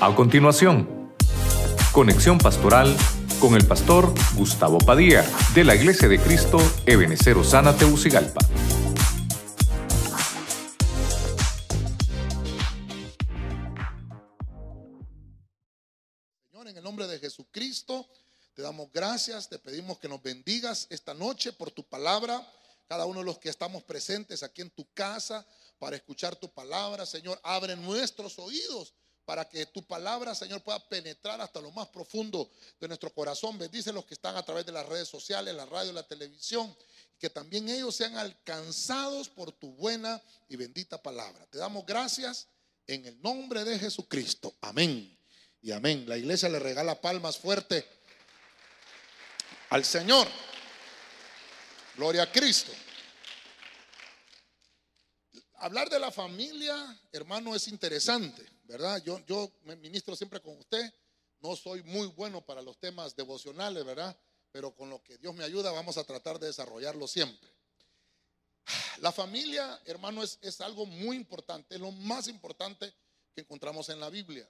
A continuación, conexión pastoral con el pastor Gustavo Padilla de la Iglesia de Cristo Ebenecer Osana Teucigalpa. Señor, en el nombre de Jesucristo, te damos gracias, te pedimos que nos bendigas esta noche por tu palabra. Cada uno de los que estamos presentes aquí en tu casa para escuchar tu palabra, Señor, abre nuestros oídos para que tu palabra, Señor, pueda penetrar hasta lo más profundo de nuestro corazón. Bendice los que están a través de las redes sociales, la radio, la televisión, que también ellos sean alcanzados por tu buena y bendita palabra. Te damos gracias en el nombre de Jesucristo. Amén. Y amén. La iglesia le regala palmas fuerte al Señor. Gloria a Cristo. Hablar de la familia, hermano, es interesante. ¿Verdad? Yo, yo me ministro siempre con usted. No soy muy bueno para los temas devocionales, ¿verdad? Pero con lo que Dios me ayuda vamos a tratar de desarrollarlo siempre. La familia, hermano, es, es algo muy importante, es lo más importante que encontramos en la Biblia.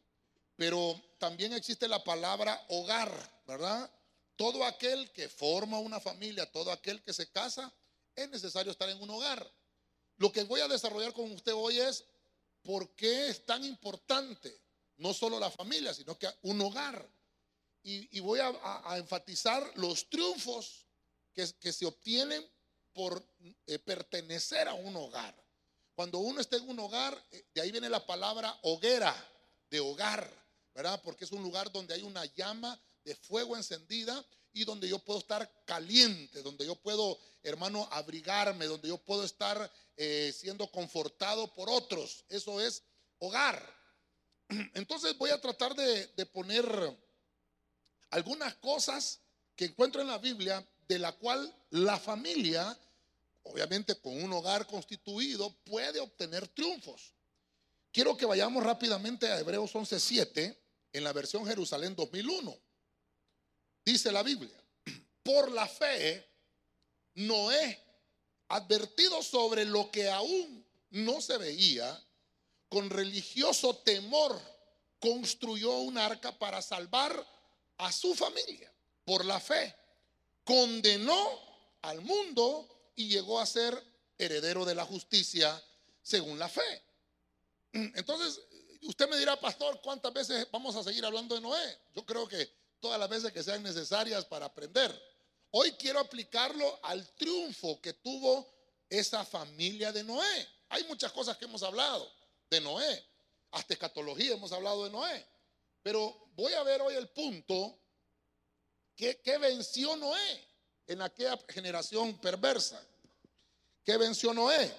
Pero también existe la palabra hogar, ¿verdad? Todo aquel que forma una familia, todo aquel que se casa, es necesario estar en un hogar. Lo que voy a desarrollar con usted hoy es por qué es tan importante no solo la familia, sino que un hogar. Y, voy a, enfatizar los triunfos que, se obtienen por eh, pertenecer a un hogar. Cuando uno está en un hogar, eh, de ahí viene la palabra hoguera, de hogar, ¿verdad? Porque es un lugar donde hay una llama de fuego encendida donde yo puedo estar caliente, donde yo puedo, hermano, abrigarme, donde yo puedo estar eh, siendo confortado por otros. Eso es hogar. Entonces voy a tratar de, poner algunas cosas que encuentro en la Biblia de la cual la familia, obviamente con un hogar constituido, puede obtener triunfos. Quiero que vayamos rápidamente a Hebreos 11:7 en la versión Jerusalén 2001. Dice la Biblia, por la fe, Noé advertido sobre lo que aún no se veía, con religioso temor construyó un arca para salvar a su familia por la fe. Condenó al mundo y llegó a ser heredero de la justicia según la fe. Entonces, usted me dirá, pastor, ¿cuántas veces vamos a seguir hablando de Noé? Yo creo que todas las veces que sean necesarias para aprender. Hoy quiero aplicarlo al triunfo que tuvo esa familia de Noé. Hay muchas cosas que hemos hablado de Noé. Hasta escatología hemos hablado de Noé. Pero voy a ver hoy el punto que, venció Noé en aquella generación perversa. ¿Qué venció Noé?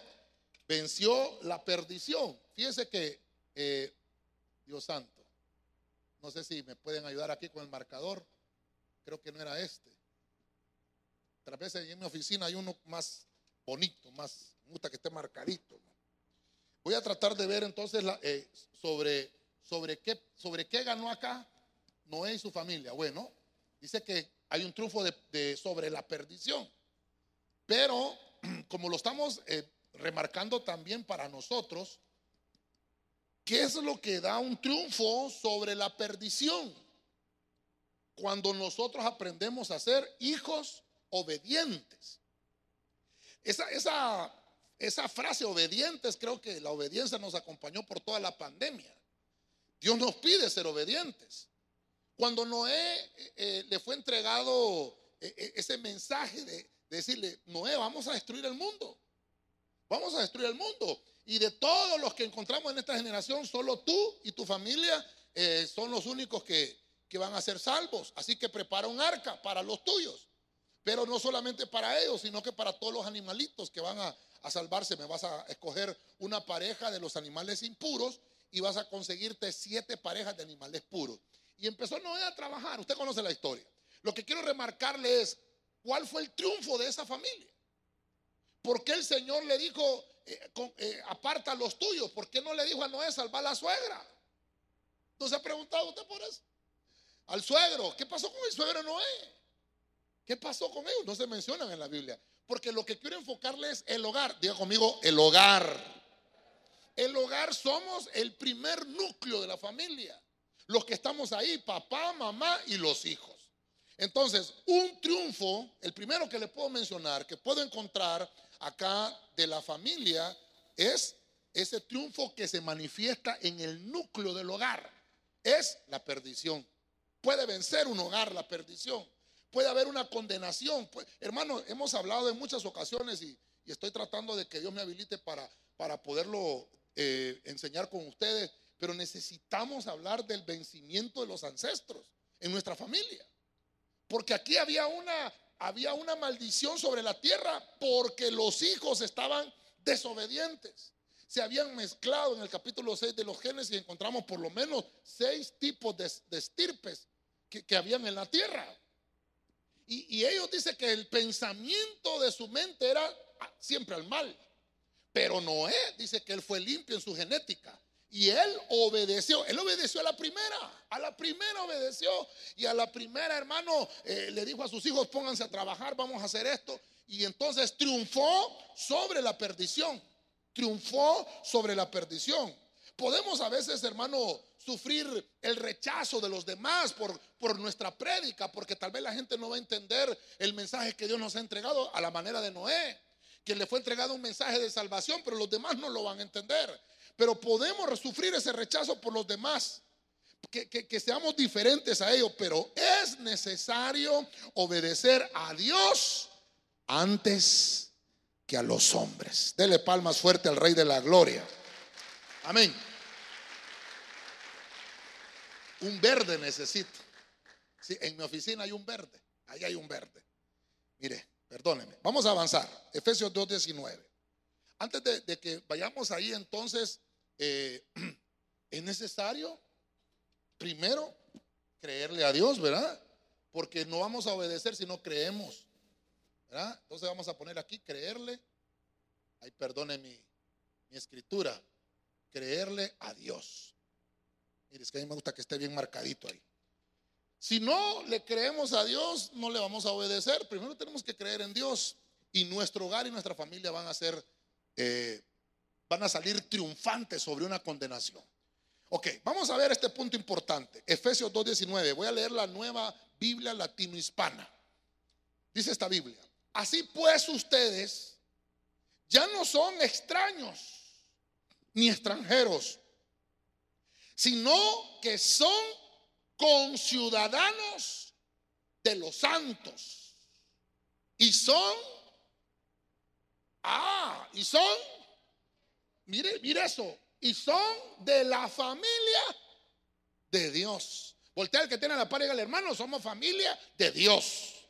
Venció la perdición. Fíjense que, eh, Dios santo, no sé si me pueden ayudar aquí con el marcador. Creo que no era este. Otras en mi oficina hay uno más bonito, más, me gusta que esté marcadito. Voy a tratar de ver entonces eh, sobre, sobre, qué, sobre qué ganó acá Noé y su familia. Bueno, dice que hay un triunfo de, sobre la perdición. Pero como lo estamos eh, remarcando también para nosotros, ¿qué es lo que da un triunfo sobre la perdición? Cuando nosotros aprendemos a ser hijos obedientes. Esa, esa, esa frase obedientes, creo que la obediencia nos acompañó por toda la pandemia. Dios nos pide ser obedientes. Cuando Noé eh, eh, le fue entregado eh, ese mensaje de, decirle, Noé, vamos a destruir el mundo. Vamos a destruir el mundo. Y de todos los que encontramos en esta generación, solo tú y tu familia son los únicos que, que van a ser salvos. Así que prepara un arca para los tuyos. Pero no solamente para ellos, sino que para todos los animalitos que van a, salvarse. Me vas a escoger una pareja de los animales impuros y vas a conseguirte siete parejas de animales puros. Y empezó Noé a trabajar. Usted conoce la historia. Lo que quiero remarcarle es cuál fue el triunfo de esa familia. ¿Por qué el Señor le dijo, eh, eh, aparta los tuyos? ¿Por qué no le dijo a Noé, salvar a la suegra? ¿No ha preguntado usted por eso? Al suegro, ¿qué pasó con el suegro Noé? ¿Qué pasó con ellos? No se mencionan en la Biblia. Porque lo que quiero enfocarles es el hogar. Diga conmigo, el hogar. El hogar somos el primer núcleo de la familia. los que estamos ahí, papá, mamá y los hijos. Entonces, un triunfo, el primero que le puedo mencionar, que puedo encontrar acá de la familia, es ese triunfo que se manifiesta en el núcleo del hogar. Es la perdición. Puede vencer un hogar la perdición. Puede haber una condenación. hermano, hemos hablado en muchas ocasiones y, estoy tratando de que Dios me habilite para, para poderlo eh, enseñar con ustedes, pero necesitamos hablar del vencimiento de los ancestros en nuestra familia. Porque aquí había una, había una maldición sobre la tierra porque los hijos estaban desobedientes. Se habían mezclado en el capítulo 6 de los Génesis y encontramos por lo menos seis tipos de, estirpes que, que habían en la tierra. Y, ellos dicen que el pensamiento de su mente era siempre al mal. Pero Noé dice que él fue limpio en su genética. Y él obedeció. Él obedeció a la primera. A la primera obedeció. Y a la primera, hermano, eh, le dijo a sus hijos, pónganse a trabajar, vamos a hacer esto. Y entonces triunfó sobre la perdición. Triunfó sobre la perdición. Podemos a veces, hermano, sufrir el rechazo de los demás por, por nuestra prédica, porque tal vez la gente no va a entender el mensaje que Dios nos ha entregado a la manera de Noé, que le fue entregado un mensaje de salvación, pero los demás no lo van a entender. Pero podemos sufrir ese rechazo por los demás. Que, que, seamos diferentes a ellos, pero es necesario obedecer a Dios antes que a los hombres. Dele palmas fuerte al Rey de la Gloria. Amén. Un verde necesito. Sí, en mi oficina hay un verde. Ahí hay un verde. Mire, perdóneme. Vamos a avanzar. Efesios 2.19. Antes de, que vayamos ahí, entonces, eh, es necesario primero creerle a Dios, ¿verdad? Porque no vamos a obedecer si no creemos. ¿verdad? Entonces vamos a poner aquí, creerle. Ay, perdone mi escritura. Creerle a Dios. Mire, es que a mí me gusta que esté bien marcadito ahí. Si no le creemos a Dios, no le vamos a obedecer. Primero tenemos que creer en Dios y nuestro hogar y nuestra familia van a ser, eh, van a salir triunfantes sobre una condenación. Ok, vamos a ver este punto importante. Efesios 2.19. Voy a leer la nueva Biblia latino-hispana. Dice esta Biblia. Así pues ustedes ya no son extraños ni extranjeros sino que son conciudadanos de los santos. Y son, ah, y son, mire, mire eso, y son de la familia de Dios. Voltea el que tiene la par y dígale, hermano, somos familia de Dios.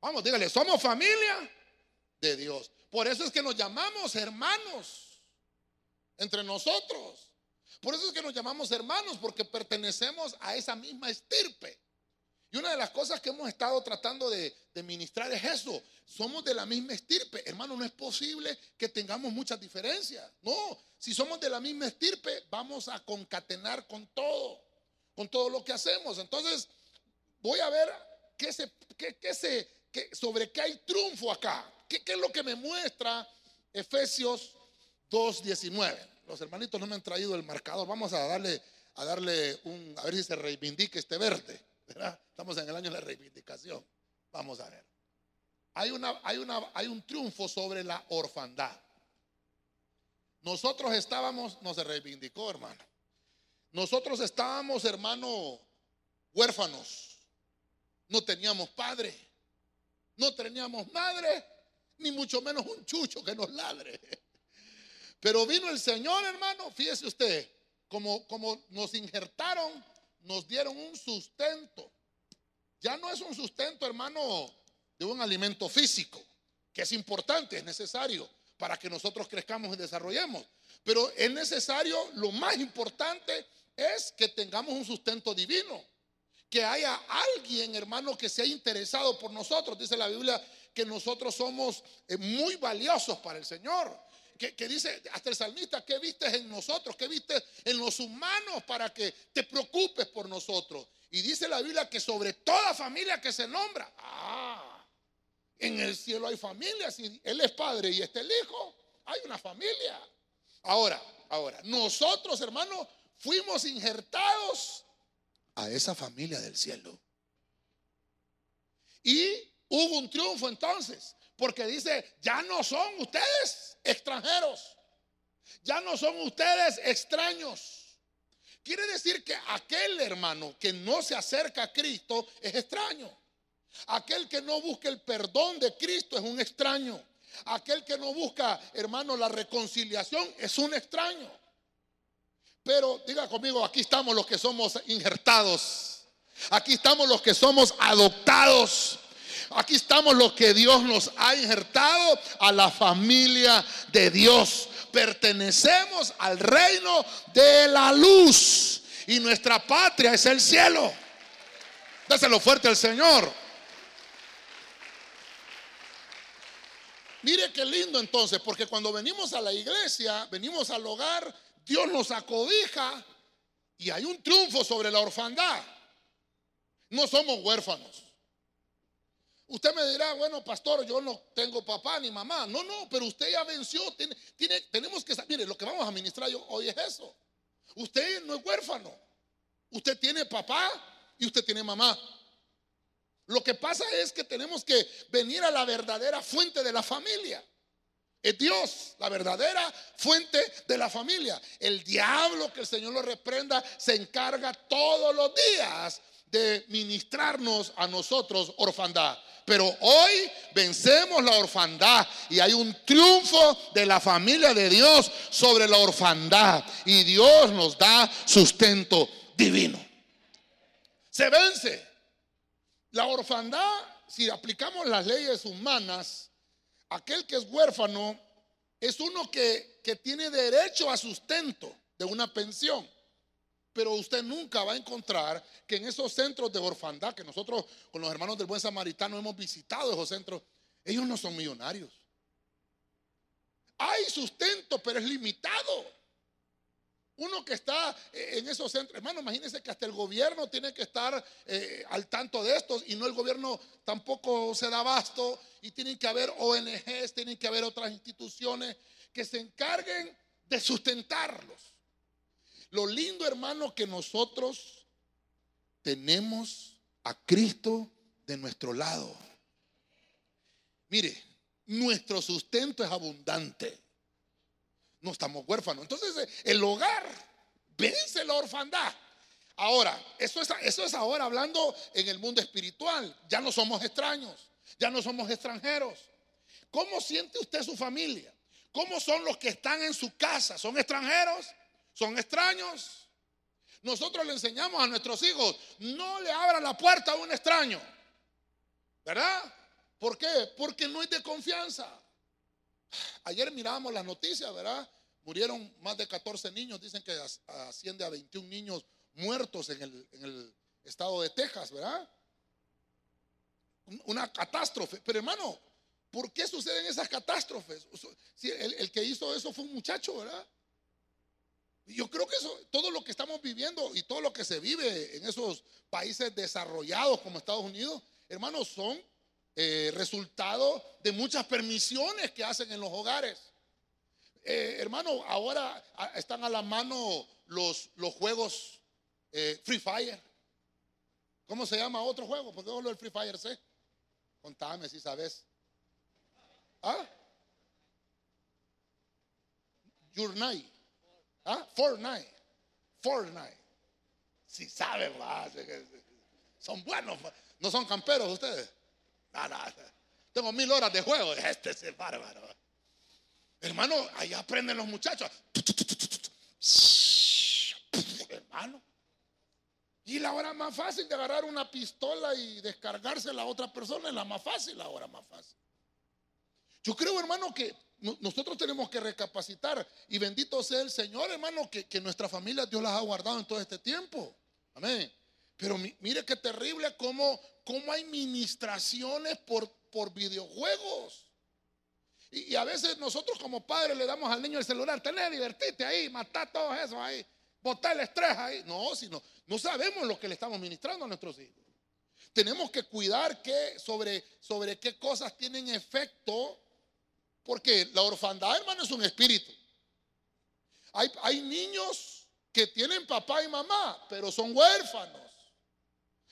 Vamos, dígale, somos familia de Dios. Por eso es que nos llamamos hermanos entre nosotros. Por eso es que nos llamamos hermanos, porque pertenecemos a esa misma estirpe. Y una de las cosas que hemos estado tratando de, ministrar es eso. Somos de la misma estirpe. Hermano, no es posible que tengamos muchas diferencias. No, si somos de la misma estirpe, vamos a concatenar con todo, con todo lo que hacemos. Entonces, voy a ver qué se, qué, se, sobre qué hay triunfo acá. ¿Qué, ¿Qué es lo que me muestra Efesios 2.19? Los hermanitos no me han traído el marcador. Vamos a darle, a darle un, a ver si se reivindica este verde. Estamos en el año de la reivindicación. Vamos a ver. Hay, una, hay, una, hay un triunfo sobre la orfandad. Nosotros estábamos, no se reivindicó, hermano. Nosotros estábamos, hermano, huérfanos. No teníamos padre. No teníamos madre, ni mucho menos un chucho que nos ladre. Pero vino el Señor, hermano, fíjese usted, como, como nos injertaron, nos dieron un sustento. Ya no es un sustento, hermano, de un alimento físico, que es importante, es necesario para que nosotros crezcamos y desarrollemos. Pero es necesario, lo más importante es que tengamos un sustento divino. Que haya alguien, hermano, que sea interesado por nosotros. Dice la Biblia que nosotros somos eh, muy valiosos para el Señor que, dice hasta el salmista, ¿qué viste en nosotros? ¿Qué viste en los humanos para que te preocupes por nosotros? Y dice la Biblia que sobre toda familia que se nombra, ah, en el cielo hay familia, si Él es padre y este el hijo, hay una familia. Ahora, ahora, nosotros hermanos fuimos injertados a esa familia del cielo. Y hubo un triunfo entonces, porque dice, ya no son ustedes extranjeros, ya no son ustedes extraños. Quiere decir que aquel hermano que no se acerca a Cristo es extraño. Aquel que no busca el perdón de Cristo es un extraño. Aquel que no busca, hermano, la reconciliación es un extraño. Pero diga conmigo, aquí estamos los que somos injertados. Aquí estamos los que somos adoptados. Aquí estamos los que Dios nos ha injertado a la familia de Dios. Pertenecemos al reino de la luz. Y nuestra patria es el cielo. Dáselo fuerte al Señor. Mire qué lindo entonces, porque cuando venimos a la iglesia, venimos al hogar, Dios nos acobija y hay un triunfo sobre la orfandad. No somos huérfanos. Usted me dirá, bueno, pastor, yo no tengo papá ni mamá. No, no, pero usted ya venció. Tenemos que Mire, lo que vamos a ministrar hoy es eso. Usted no es huérfano. Usted tiene papá y usted tiene mamá. Lo que pasa es que tenemos que venir a la verdadera fuente de la familia. Es Dios, la verdadera fuente de la familia. El diablo, que el Señor lo reprenda, se encarga todos los días de ministrarnos a nosotros orfandad. Pero hoy vencemos la orfandad y hay un triunfo de la familia de Dios sobre la orfandad. Y Dios nos da sustento divino. Se vence. La orfandad, si aplicamos las leyes humanas, aquel que es huérfano es uno que, que tiene derecho a sustento de una pensión. Pero usted nunca va a encontrar que en esos centros de orfandad que nosotros con los hermanos del Buen Samaritano hemos visitado esos centros, ellos no son millonarios. Hay sustento, pero es limitado. Uno que está eh, en esos centros, hermano, imagínense que hasta el gobierno tiene que estar eh, al tanto de estos y no el gobierno tampoco se da abasto y tienen que haber ONGs, tienen que haber otras instituciones que se encarguen de sustentarlos. Lo lindo, hermano, que nosotros tenemos a Cristo de nuestro lado. Mire, nuestro sustento es abundante no estamos huérfanos. Entonces, eh, el hogar vence la orfandad. Ahora, eso es, eso es ahora hablando en el mundo espiritual. Ya no somos extraños, ya no somos extranjeros. ¿Cómo siente usted su familia? ¿Cómo son los que están en su casa? ¿Son extranjeros? ¿Son extraños? Nosotros le enseñamos a nuestros hijos, no le abran la puerta a un extraño. ¿Verdad? ¿Por qué? Porque no es de confianza. Ayer mirábamos las noticias, ¿verdad? Murieron más de 14 niños, dicen que asciende a 21 niños muertos en el, estado de Texas, ¿verdad? Una catástrofe. Pero hermano, ¿por qué suceden esas catástrofes? Si el, que hizo eso fue un muchacho, ¿verdad? Yo creo que eso, todo lo que estamos viviendo y todo lo que se vive en esos países desarrollados como Estados Unidos, hermanos, son eh, resultado de muchas permisiones que hacen en los hogares. Eh, hermano, ahora están a la mano los, los juegos eh, Free Fire. ¿Cómo se llama otro juego? Porque lo del Free Fire sé. Contame si sabes. ¿Ah? Your. ¿Ah? Fortnite. Fortnite. Si saben, son buenos. No son camperos ustedes. Tengo mil horas de juego. Este es bárbaro. Hermano, ahí aprenden los muchachos. Hermano. Y la hora más fácil de agarrar una pistola y descargarse a la otra persona es la más fácil, la hora más fácil. Yo creo, hermano, que nosotros tenemos que recapacitar y bendito sea el Señor, hermano, que, que nuestra familia Dios las ha guardado en todo este tiempo. Amén. Pero mire qué terrible cómo, cómo hay ministraciones por, por videojuegos. Y, a veces nosotros como padres le damos al niño el celular, tenés, divertite ahí, matá todo eso ahí, botar el estrés ahí. No, sino, no sabemos lo que le estamos ministrando a nuestros hijos. Tenemos que cuidar que sobre, sobre qué cosas tienen efecto, porque la orfandad, hermano, es un espíritu. Hay, hay niños que tienen papá y mamá, pero son huérfanos.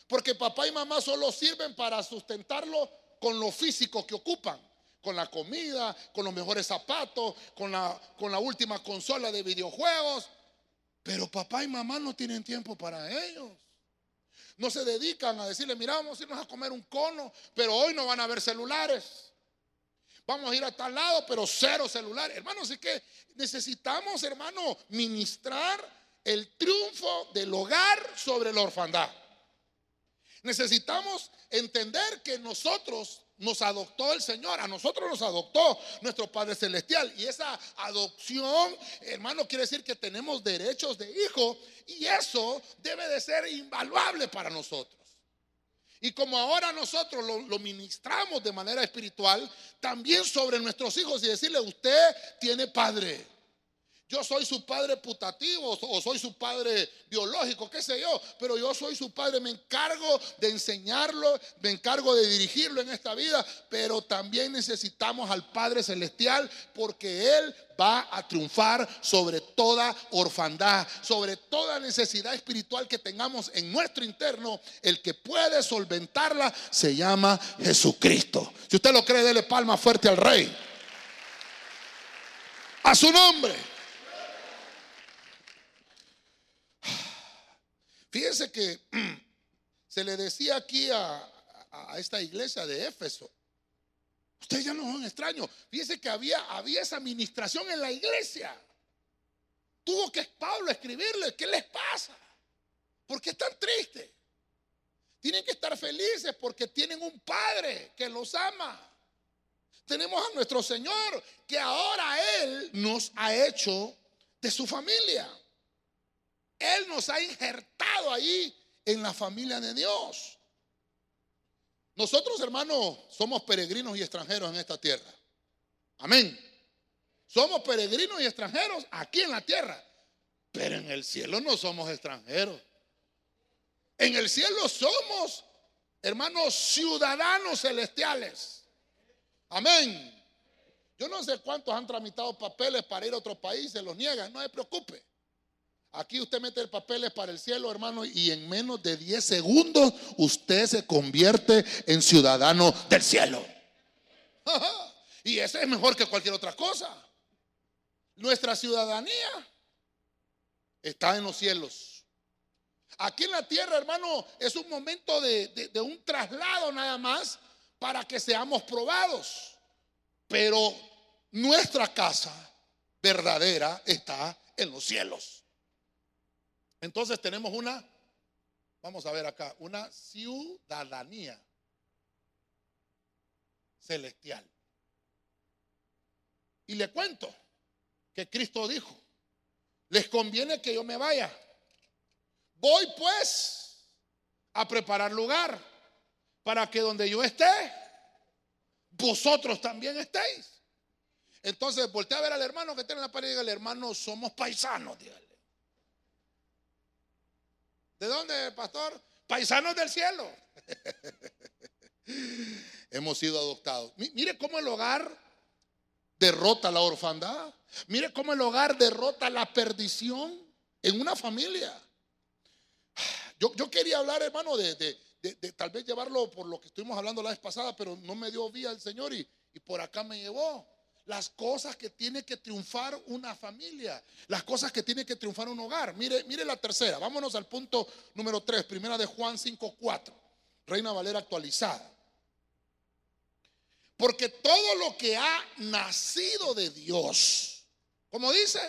Porque papá y mamá solo sirven para sustentarlo con lo físico que ocupan, con la comida, con los mejores zapatos, con la, con la última consola de videojuegos. Pero papá y mamá no tienen tiempo para ellos. No se dedican a decirle, mira, vamos a irnos a comer un cono, pero hoy no van a haber celulares. Vamos a ir a tal lado, pero cero celular. Hermano, así que necesitamos, hermano, ministrar el triunfo del hogar sobre la orfandad. Necesitamos entender que nosotros nos adoptó el Señor, a nosotros nos adoptó nuestro Padre Celestial. Y esa adopción, hermano, quiere decir que tenemos derechos de hijo y eso debe de ser invaluable para nosotros. Y como ahora nosotros lo, ministramos de manera espiritual, también sobre nuestros hijos y decirle, usted tiene padre. Yo soy su padre putativo o soy su padre biológico, qué sé yo, pero yo soy su padre, me encargo de enseñarlo, me encargo de dirigirlo en esta vida, pero también necesitamos al Padre Celestial porque Él va a triunfar sobre toda orfandad, sobre toda necesidad espiritual que tengamos en nuestro interno. El que puede solventarla se llama Jesucristo. Si usted lo cree, dele palma fuerte al Rey. A su nombre. Fíjense que se le decía aquí a, esta iglesia de Éfeso, ustedes ya no son extraños, fíjense que había, había esa administración en la iglesia. Tuvo que Pablo escribirle, ¿qué les pasa? ¿Por qué están tristes? Tienen que estar felices porque tienen un Padre que los ama. Tenemos a nuestro Señor que ahora Él nos ha hecho de su familia. Él nos ha injertado ahí en la familia de Dios. Nosotros, hermanos, somos peregrinos y extranjeros en esta tierra. Amén. Somos peregrinos y extranjeros aquí en la tierra. Pero en el cielo no somos extranjeros. En el cielo somos, hermanos, ciudadanos celestiales. Amén. Yo no sé cuántos han tramitado papeles para ir a otro país, se los niegan, no se preocupe. Aquí usted mete el papeles para el cielo, hermano, y en menos de 10 segundos usted se convierte en ciudadano del cielo. y ese es mejor que cualquier otra cosa. Nuestra ciudadanía está en los cielos. Aquí en la tierra, hermano, es un momento de un traslado nada más para que seamos probados. Pero nuestra casa verdadera está en los cielos. Entonces tenemos una, vamos a ver acá, una ciudadanía celestial. Y le cuento que Cristo dijo, les conviene que yo me vaya. Voy pues a preparar lugar para que donde yo esté, vosotros también estéis. Entonces voltea a ver al hermano que tiene en la pared y diga, hermano, somos paisanos, dígale. ¿De dónde, pastor? Paisanos del cielo. Hemos sido adoptados. Mire cómo el hogar derrota la orfandad. Mire cómo el hogar derrota la perdición en una familia. Yo, yo quería hablar, hermano, de, de, tal vez llevarlo por lo que estuvimos hablando la vez pasada, pero no me dio vía el Señor y, y por acá me llevó las cosas que tiene que triunfar una familia, las cosas que tiene que triunfar un hogar. Mire, mire la tercera, vámonos al punto número 3, primera de Juan 5:4, Reina Valera actualizada. Porque todo lo que ha nacido de Dios, como dice,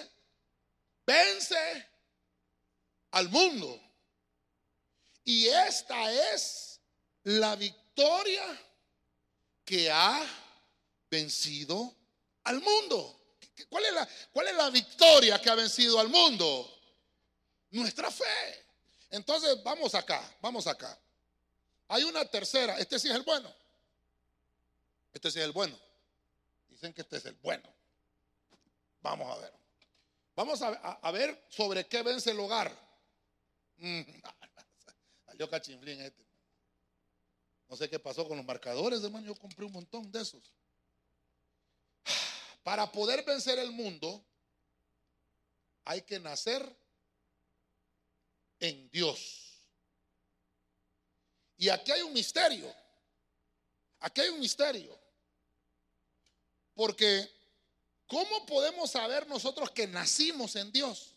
vence al mundo. Y esta es la victoria que ha vencido al mundo. ¿Cuál es, la, ¿Cuál es la victoria que ha vencido al mundo? Nuestra fe. Entonces, vamos acá, vamos acá. Hay una tercera, este sí es el bueno. Este sí es el bueno. Dicen que este es el bueno. Vamos a ver. Vamos a, ver sobre qué vence el hogar. Mm, salió cachimblín este. No sé qué pasó con los marcadores, hermano. Yo compré un montón de esos. Para poder vencer el mundo, hay que nacer en Dios. Y aquí hay un misterio. Aquí hay un misterio. Porque, ¿cómo podemos saber nosotros que nacimos en Dios?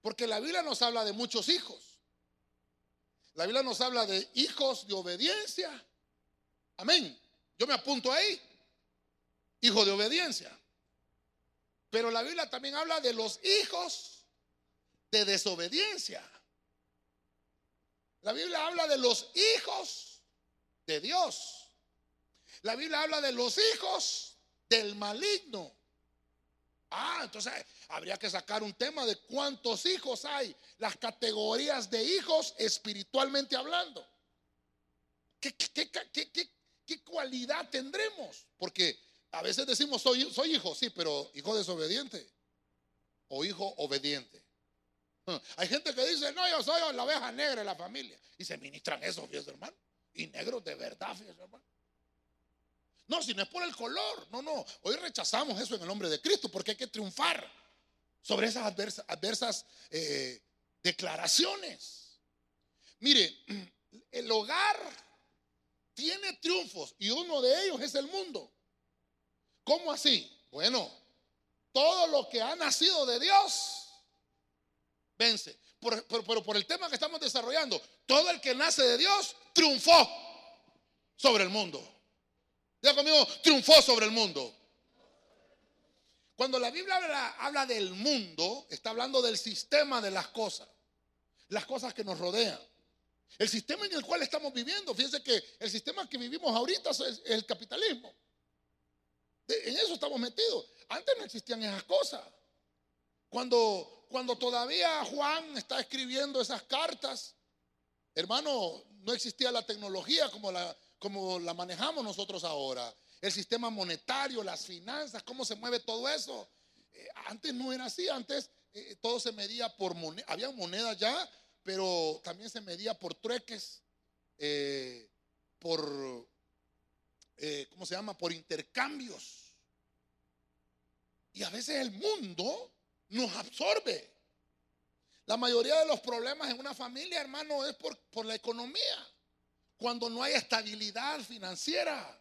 Porque la Biblia nos habla de muchos hijos. La Biblia nos habla de hijos de obediencia. Amén. Yo me apunto ahí. Hijo de obediencia. Pero la Biblia también habla de los hijos de desobediencia. La Biblia habla de los hijos de Dios. La Biblia habla de los hijos del maligno. Ah, entonces habría que sacar un tema de cuántos hijos hay, las categorías de hijos espiritualmente hablando. ¿Qué, qué, cualidad tendremos? Porque a veces decimos, soy, soy hijo, sí, pero hijo desobediente o hijo obediente. Hay gente que dice, no, yo soy la oveja negra de la familia. Y se ministran eso, fíjese hermano. Y negros de verdad, fíjese hermano. No, si no es por el color, no, no. Hoy rechazamos eso en el nombre de Cristo porque hay que triunfar sobre esas adversas, eh, declaraciones. Mire, el hogar tiene triunfos y uno de ellos es el mundo. ¿Cómo así? Bueno, todo lo que ha nacido de Dios vence. pero por el tema que estamos desarrollando, todo el que nace de Dios triunfó sobre el mundo. Diga conmigo, triunfó sobre el mundo. Cuando la Biblia habla, habla, del mundo, está hablando del sistema de las cosas, las cosas que nos rodean. El sistema en el cual estamos viviendo, fíjense que el sistema que vivimos ahorita es el capitalismo. En eso estamos metidos. Antes no existían esas cosas. Cuando cuando todavía Juan está escribiendo esas cartas, hermano, no existía la tecnología como la, como la manejamos nosotros ahora. El sistema monetario, las finanzas, cómo se mueve todo eso. Eh, antes no era así, antes eh, todo se medía por moneda, había moneda ya, pero también se medía por trueques, eh, por, ¿cómo se llama? Por intercambios. Y a veces el mundo nos absorbe. La mayoría de los problemas en una familia, hermano, es por, la economía. Cuando no hay estabilidad financiera,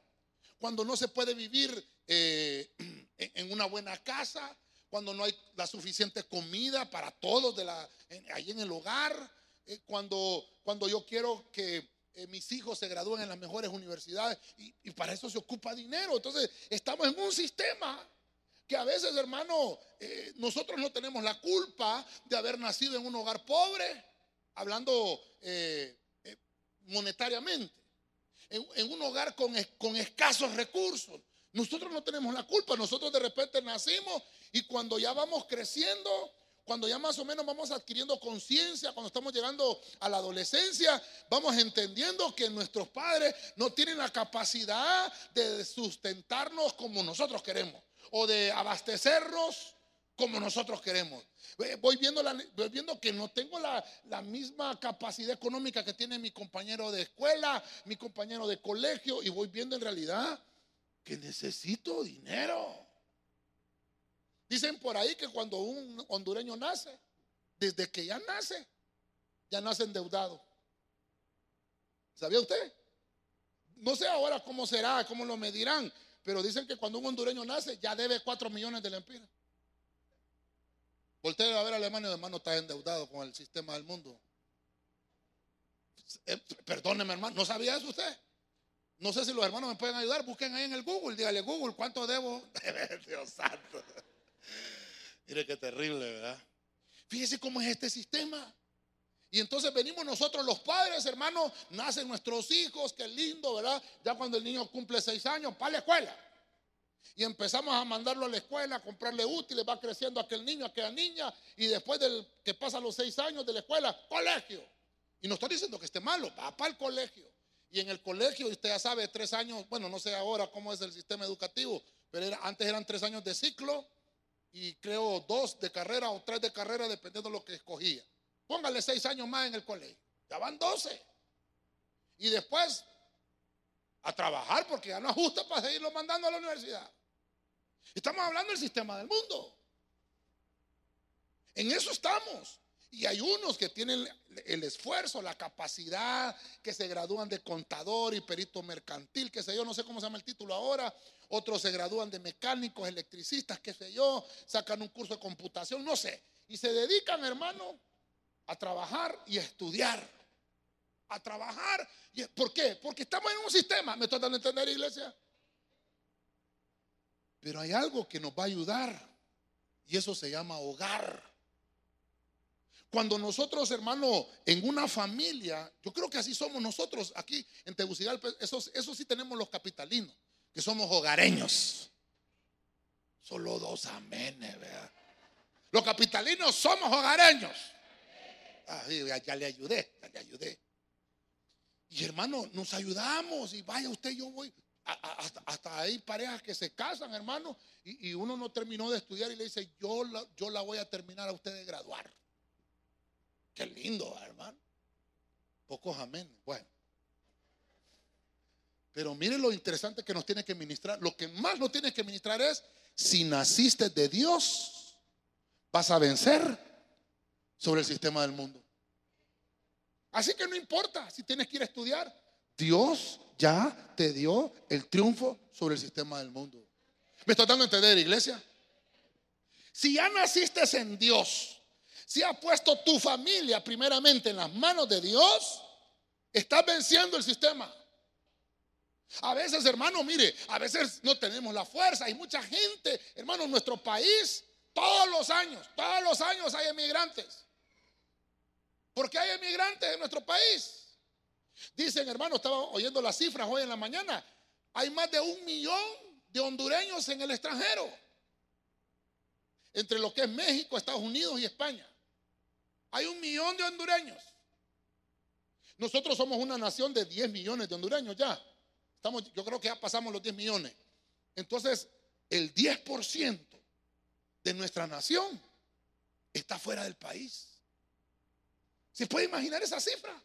cuando no se puede vivir eh, en una buena casa, cuando no hay la suficiente comida para todos de la, ahí en el hogar, eh, cuando, cuando yo quiero que eh, mis hijos se gradúen en las mejores universidades y, para eso se ocupa dinero. Entonces, estamos en un sistema que a veces, hermano, eh, nosotros no tenemos la culpa de haber nacido en un hogar pobre, hablando eh, monetariamente, en, un hogar con, con escasos recursos. Nosotros no tenemos la culpa, nosotros de repente nacimos y cuando ya vamos creciendo, cuando ya más o menos vamos adquiriendo conciencia, cuando estamos llegando a la adolescencia, vamos entendiendo que nuestros padres no tienen la capacidad de sustentarnos como nosotros queremos o de abastecernos como nosotros queremos. Voy viendo, viendo que no tengo la, la, misma capacidad económica que tiene mi compañero de escuela, mi compañero de colegio, y voy viendo en realidad que necesito dinero. Dicen por ahí que cuando un hondureño nace, desde que ya nace, ya nace endeudado. ¿Sabía usted? No sé ahora cómo será, cómo lo medirán, pero dicen que cuando un hondureño nace ya debe 4 millones de lempiras. Voltea a ver a Alemania, hermano, está endeudado con el sistema del mundo. Eh, perdóneme, hermano, ¿no sabía eso usted? No sé si los hermanos me pueden ayudar. Busquen ahí en el Google, dígale Google, ¿cuánto debo? Dios santo. Mire qué terrible, ¿verdad? Fíjese cómo es este sistema. Y entonces venimos nosotros los padres, hermanos, nacen nuestros hijos, qué lindo, ¿verdad? Ya cuando el niño cumple seis años, para la escuela. Y empezamos a mandarlo a la escuela, a comprarle útiles, va creciendo aquel niño, aquella niña, y después del que pasa los seis años de la escuela, colegio. Y no estoy diciendo que esté malo, va para el colegio. Y en el colegio, usted ya sabe, tres años, bueno, no sé ahora cómo es el sistema educativo, pero antes eran tres años de ciclo y creo dos de carrera o tres de carrera, dependiendo de lo que escogía. Póngale seis años más en el colegio. Ya van doce. Y después a trabajar porque ya no ajusta para seguirlo mandando a la universidad. Estamos hablando del sistema del mundo. En eso estamos. Y hay unos que tienen el esfuerzo, la capacidad, que se gradúan de contador y perito mercantil, que sé yo, no sé cómo se llama el título ahora. Otros se gradúan de mecánicos, electricistas, qué sé yo, sacan un curso de computación, no sé. Y se dedican, hermano, a trabajar y a estudiar. A trabajar. ¿Por qué? Porque estamos en un sistema. ¿Me estoy dando a entender, iglesia? Pero hay algo que nos va a ayudar. Y eso se llama hogar. Cuando nosotros, hermano, en una familia, yo creo que así somos nosotros aquí en Tegucigalpa, eso, eso sí tenemos los capitalinos, que somos hogareños. Solo dos amenes, ¿verdad? Los capitalinos somos hogareños. Ah, ya, le ayudé, ya le ayudé. Y hermano, nos ayudamos y vaya usted, yo voy. Hasta, hasta, hay parejas que se casan, hermano, y, uno no terminó de estudiar y le dice, yo yo la voy a terminar a usted de graduar. Qué lindo, hermano. Pocos amén. Bueno. Pero mire lo interesante que nos tiene que ministrar. Lo que más nos tiene que ministrar es, si naciste de Dios, vas a vencer sobre el sistema del mundo. Así que no importa si tienes que ir a estudiar. Dios ya te dio el triunfo sobre el sistema del mundo. ¿Me está dando a entender, iglesia? Si ya naciste en Dios, si has puesto tu familia primeramente en las manos de Dios, estás venciendo el sistema. A veces, hermano, mire, a veces no tenemos la fuerza. Hay mucha gente, hermano, en nuestro país, todos los años, todos los años hay emigrantes. ¿Por qué hay emigrantes en nuestro país? Dicen, hermano, estaba oyendo las cifras hoy en la mañana. Hay más de un millón de hondureños en el extranjero. Entre lo que es México, Estados Unidos y España. Hay un millón de hondureños. Nosotros somos una nación de 10 millones de hondureños ya. Estamos, yo creo que ya pasamos los 10 millones. Entonces, el 10% de nuestra nación está fuera del país. ¿Se puede imaginar esa cifra?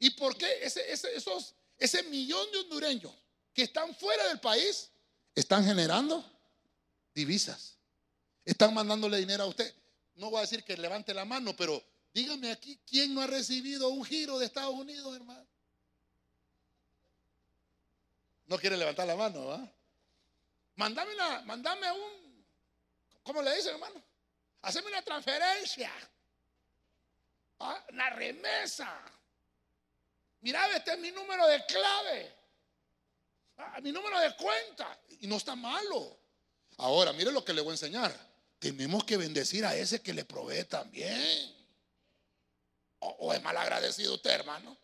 ¿Y por qué ese, esos, ese millón de hondureños que están fuera del país están generando divisas? Están mandándole dinero a usted no voy a decir que levante la mano, pero dígame aquí, ¿quién no ha recibido un giro de Estados Unidos, hermano? No quiere levantar la mano, ¿va? Mándame una, mándame un, ¿cómo le dicen, hermano? Haceme una transferencia, ¿Ah? una remesa. Mira, este es mi número de clave, ¿Ah? mi número de cuenta, y no está malo. Ahora, mire lo que le voy a enseñar tenemos que bendecir a ese que le provee también. ¿O, es mal agradecido usted, hermano?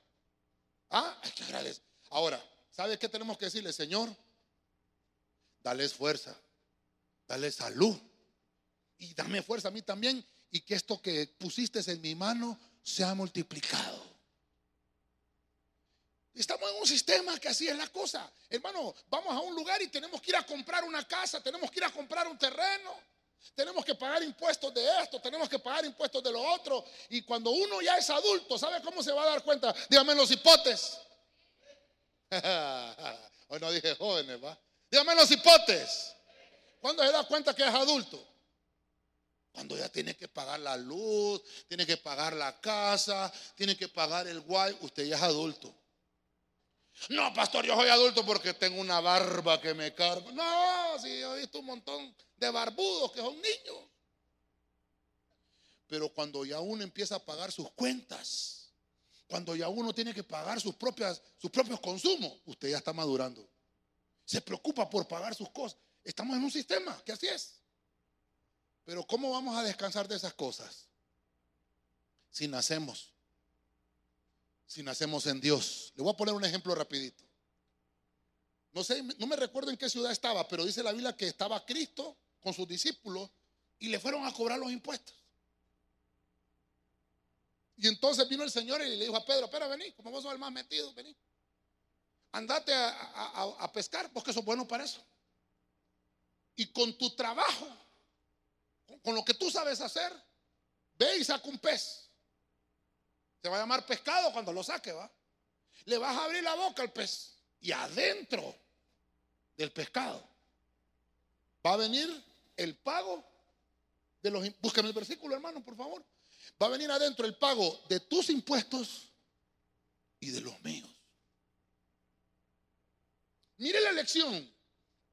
Ah, hay que agradecer. Ahora, ¿sabe qué tenemos que decirle, Señor? Dale fuerza, dale salud y dame fuerza a mí también y que esto que pusiste en mi mano sea multiplicado. Estamos en un sistema que así es la cosa. Hermano, vamos a un lugar y tenemos que ir a comprar una casa, tenemos que ir a comprar un terreno. Tenemos que pagar impuestos de esto, tenemos que pagar impuestos de lo otro. Y cuando uno ya es adulto, ¿sabe cómo se va a dar cuenta? Dígame los hipotes. Hoy no dije jóvenes, ¿va? Dígame los hipotes. ¿Cuándo se da cuenta que es adulto? Cuando ya tiene que pagar la luz, tiene que pagar la casa, tiene que pagar el guay, usted ya es adulto. No, pastor, yo soy adulto porque tengo una barba que me carga. No, si yo he visto un montón de barbudos que son niños. Pero cuando ya uno empieza a pagar sus cuentas, cuando ya uno tiene que pagar sus, propias, sus propios consumos, usted ya está madurando. Se preocupa por pagar sus cosas. Estamos en un sistema que así es. Pero ¿cómo vamos a descansar de esas cosas? Si nacemos si nacemos en Dios. Le voy a poner un ejemplo rapidito. No sé, no me recuerdo en qué ciudad estaba, pero dice la Biblia que estaba Cristo con sus discípulos y le fueron a cobrar los impuestos. Y entonces vino el Señor y le dijo a Pedro, pero vení, como vos sos el más metido, vení. Andate a, pescar, porque sos bueno para eso. Y con tu trabajo, con, con lo que tú sabes hacer, ve y saca un pez. Se va a llamar pescado cuando lo saque, ¿va? Le vas a abrir la boca al pez y adentro del pescado va a venir el pago de los... Búsqueme el versículo, hermano, por favor. Va a venir adentro el pago de tus impuestos y de los míos. Mire la lección.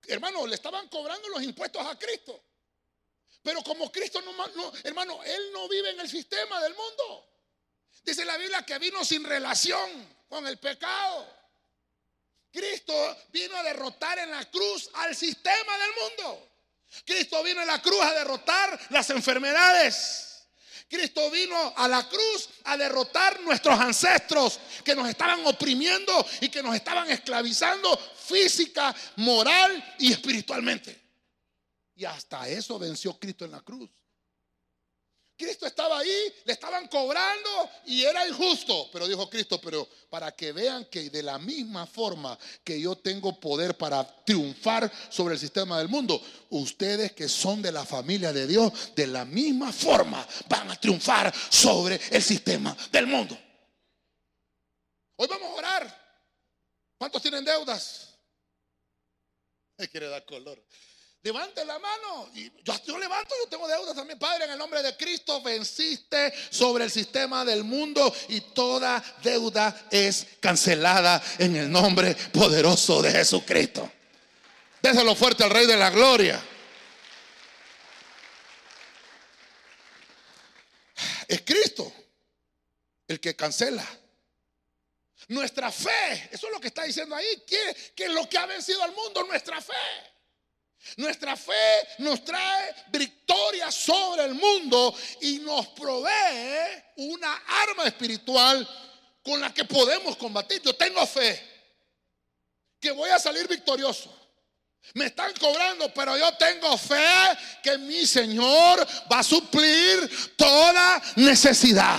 Hermano, le estaban cobrando los impuestos a Cristo. Pero como Cristo no, no, hermano, Él no vive en el sistema del mundo. Dice la Biblia que vino sin relación con el pecado. Cristo vino a derrotar en la cruz al sistema del mundo. Cristo vino en la cruz a derrotar las enfermedades. Cristo vino a la cruz a derrotar nuestros ancestros que nos estaban oprimiendo y que nos estaban esclavizando física, moral y espiritualmente. Y hasta eso venció Cristo en la cruz. Cristo estaba ahí, le estaban cobrando y era injusto. Pero dijo Cristo, pero para que vean que de la misma forma que yo tengo poder para triunfar sobre el sistema del mundo, ustedes que son de la familia de Dios, de la misma forma van a triunfar sobre el sistema del mundo. Hoy vamos a orar. ¿Cuántos tienen deudas? Quiere dar color. Levante la mano. Y yo, levanto, yo tengo deudas también. Padre, en el nombre de Cristo venciste sobre el sistema del mundo y toda deuda es cancelada en el nombre poderoso de Jesucristo. Déselo fuerte al Rey de la Gloria. Es Cristo el que cancela. Nuestra fe, eso es lo que está diciendo ahí, que, que lo que ha vencido al mundo, nuestra fe. Nuestra fe nos trae victoria sobre el mundo y nos provee una arma espiritual con la que podemos combatir. Yo tengo fe que voy a salir victorioso. Me están cobrando, pero yo tengo fe que mi Señor va a suplir toda necesidad.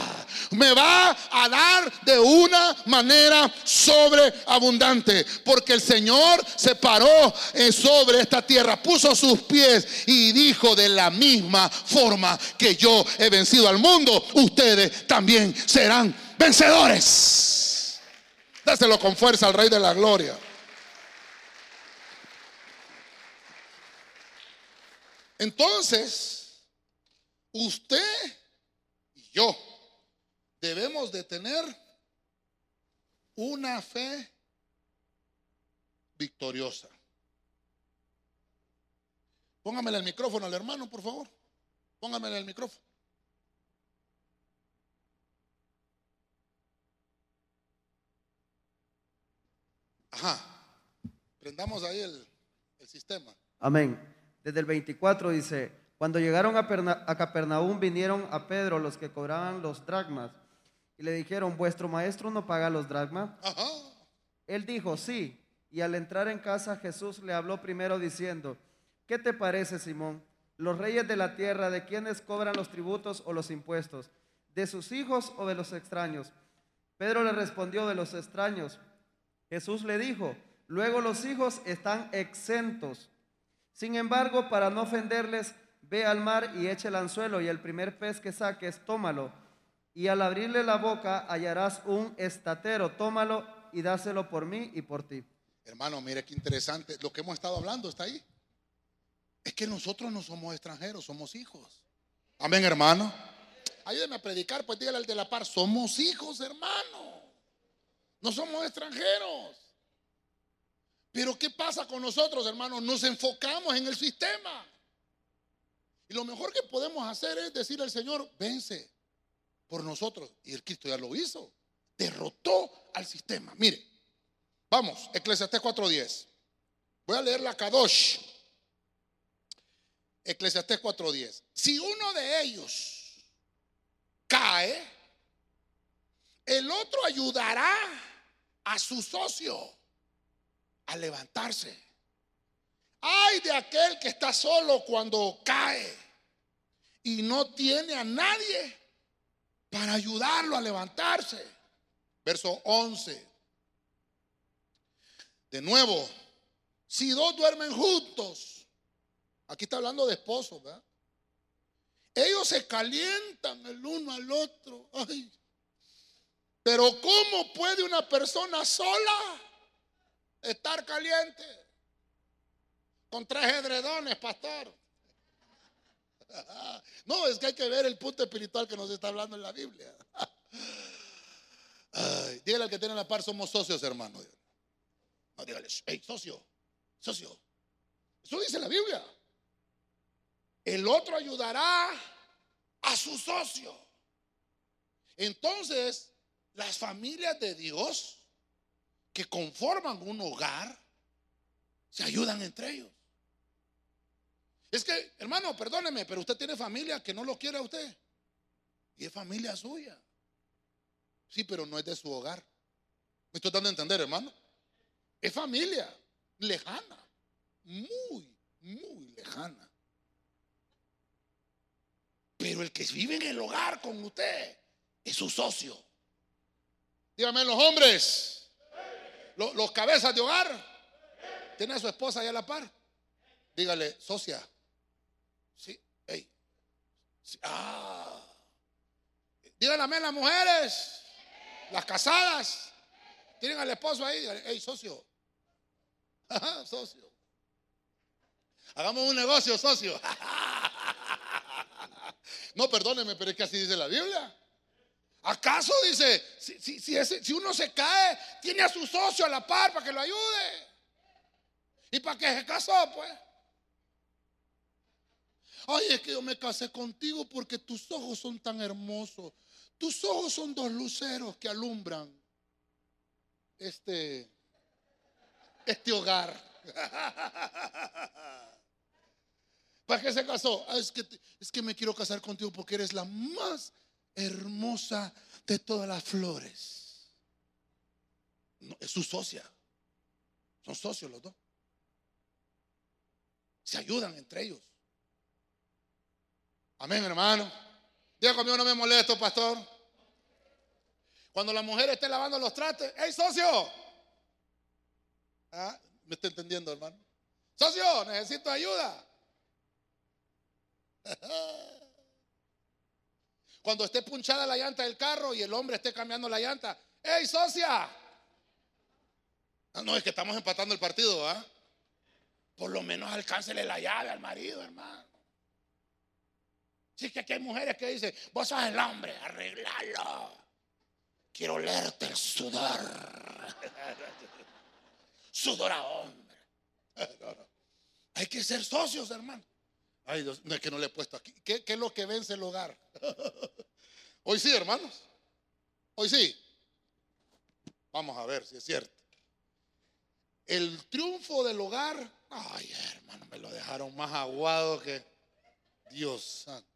Me va a dar de una manera sobreabundante. Porque el Señor se paró sobre esta tierra, puso sus pies y dijo de la misma forma que yo he vencido al mundo, ustedes también serán vencedores. Dáselo con fuerza al Rey de la Gloria. Entonces, usted y yo debemos de tener una fe victoriosa. Póngamele el micrófono al hermano, por favor. Póngamele el micrófono. Ajá. Prendamos ahí el, el sistema. Amén desde el 24 dice, cuando llegaron a, Capernaum vinieron a Pedro los que cobraban los dragmas y le dijeron, ¿vuestro maestro no paga los dragmas? Él dijo, sí. Y al entrar en casa Jesús le habló primero diciendo, ¿qué te parece, Simón? Los reyes de la tierra, ¿de quiénes cobran los tributos o los impuestos? ¿De sus hijos o de los extraños? Pedro le respondió, de los extraños. Jesús le dijo, luego los hijos están exentos. Sin embargo, para no ofenderles, ve al mar y eche el anzuelo y el primer pez que saques, tómalo. Y al abrirle la boca hallarás un estatero, tómalo y dáselo por mí y por ti. Hermano, mire qué interesante. Lo que hemos estado hablando está ahí. Es que nosotros no somos extranjeros, somos hijos. Amén, hermano. Ayúdeme a predicar, pues dígale al de la par, somos hijos, hermano. No somos extranjeros. Pero ¿qué pasa con nosotros, hermanos? Nos enfocamos en el sistema. Y lo mejor que podemos hacer es decir al Señor, vence por nosotros. Y el Cristo ya lo hizo. Derrotó al sistema. Mire, vamos, Eclesiastés 4.10. Voy a leer la Kadosh. Eclesiastés 4.10. Si uno de ellos cae, el otro ayudará a su socio a levantarse. Ay de aquel que está solo cuando cae y no tiene a nadie para ayudarlo a levantarse. Verso 11. De nuevo, si dos duermen juntos, aquí está hablando de esposos, ¿verdad? Ellos se calientan el uno al otro. Ay. Pero ¿cómo puede una persona sola estar caliente. Con tres edredones, pastor. No, es que hay que ver el punto espiritual que nos está hablando en la Biblia. dígale al que tiene la par, somos socios, hermano. No, dígale, hey, socio, socio. Eso dice la Biblia. El otro ayudará a su socio. Entonces, las familias de Dios que conforman un hogar se ayudan entre ellos. Es que, hermano, perdóneme, pero usted tiene familia que no lo quiere a usted. Y es familia suya. Sí, pero no es de su hogar. ¿Me estoy dando a entender, hermano? Es familia lejana. Muy, muy lejana. Pero el que vive en el hogar con usted es su socio. Dígame, los hombres, los, los cabezas de hogar, ¿tiene a su esposa ahí a la par? Dígale, socia, Sí, hey. Ah. Díganme las mujeres, las casadas. Tienen al esposo ahí. Hey, socio. socio. Hagamos un negocio, socio. no, perdóneme, pero es que así dice la Biblia. ¿Acaso dice, si, si, si, uno se cae, tiene a su socio a la par para que lo ayude? ¿Y para qué se casó, pues? Ay, es que yo me casé contigo porque tus ojos son tan hermosos. Tus ojos son dos luceros que alumbran este, este hogar. ¿Para qué se casó? Ah, es, que, es que me quiero casar contigo porque eres la más hermosa de todas las flores. es su socia. Son socios los dos. Se ayudan entre ellos. Amén, hermano. Diga conmigo, no me molesto, pastor. Cuando la mujer esté lavando los trastes, ¡hey, socio! ¿Ah? ¿Me está entendiendo, hermano? Socio, necesito ayuda. Cuando esté punchada la llanta del carro y el hombre esté cambiando la llanta, ¡hey, socia! No, no, es que estamos empatando el partido, ¿ah? Por lo menos alcáncele la llave al marido, hermano. Es que aquí hay mujeres que dicen, vos sos el hombre, arreglalo. Quiero leerte el sudor. sudor a hombre. Hay que ser socios, hermano. Ay, Dios, no es que no le he puesto aquí. ¿Qué, es lo que vence el hogar? Hoy sí, hermanos. Hoy sí. Vamos a ver si es cierto. El triunfo del hogar. Ay, hermano, me lo dejaron más aguado que Dios santo.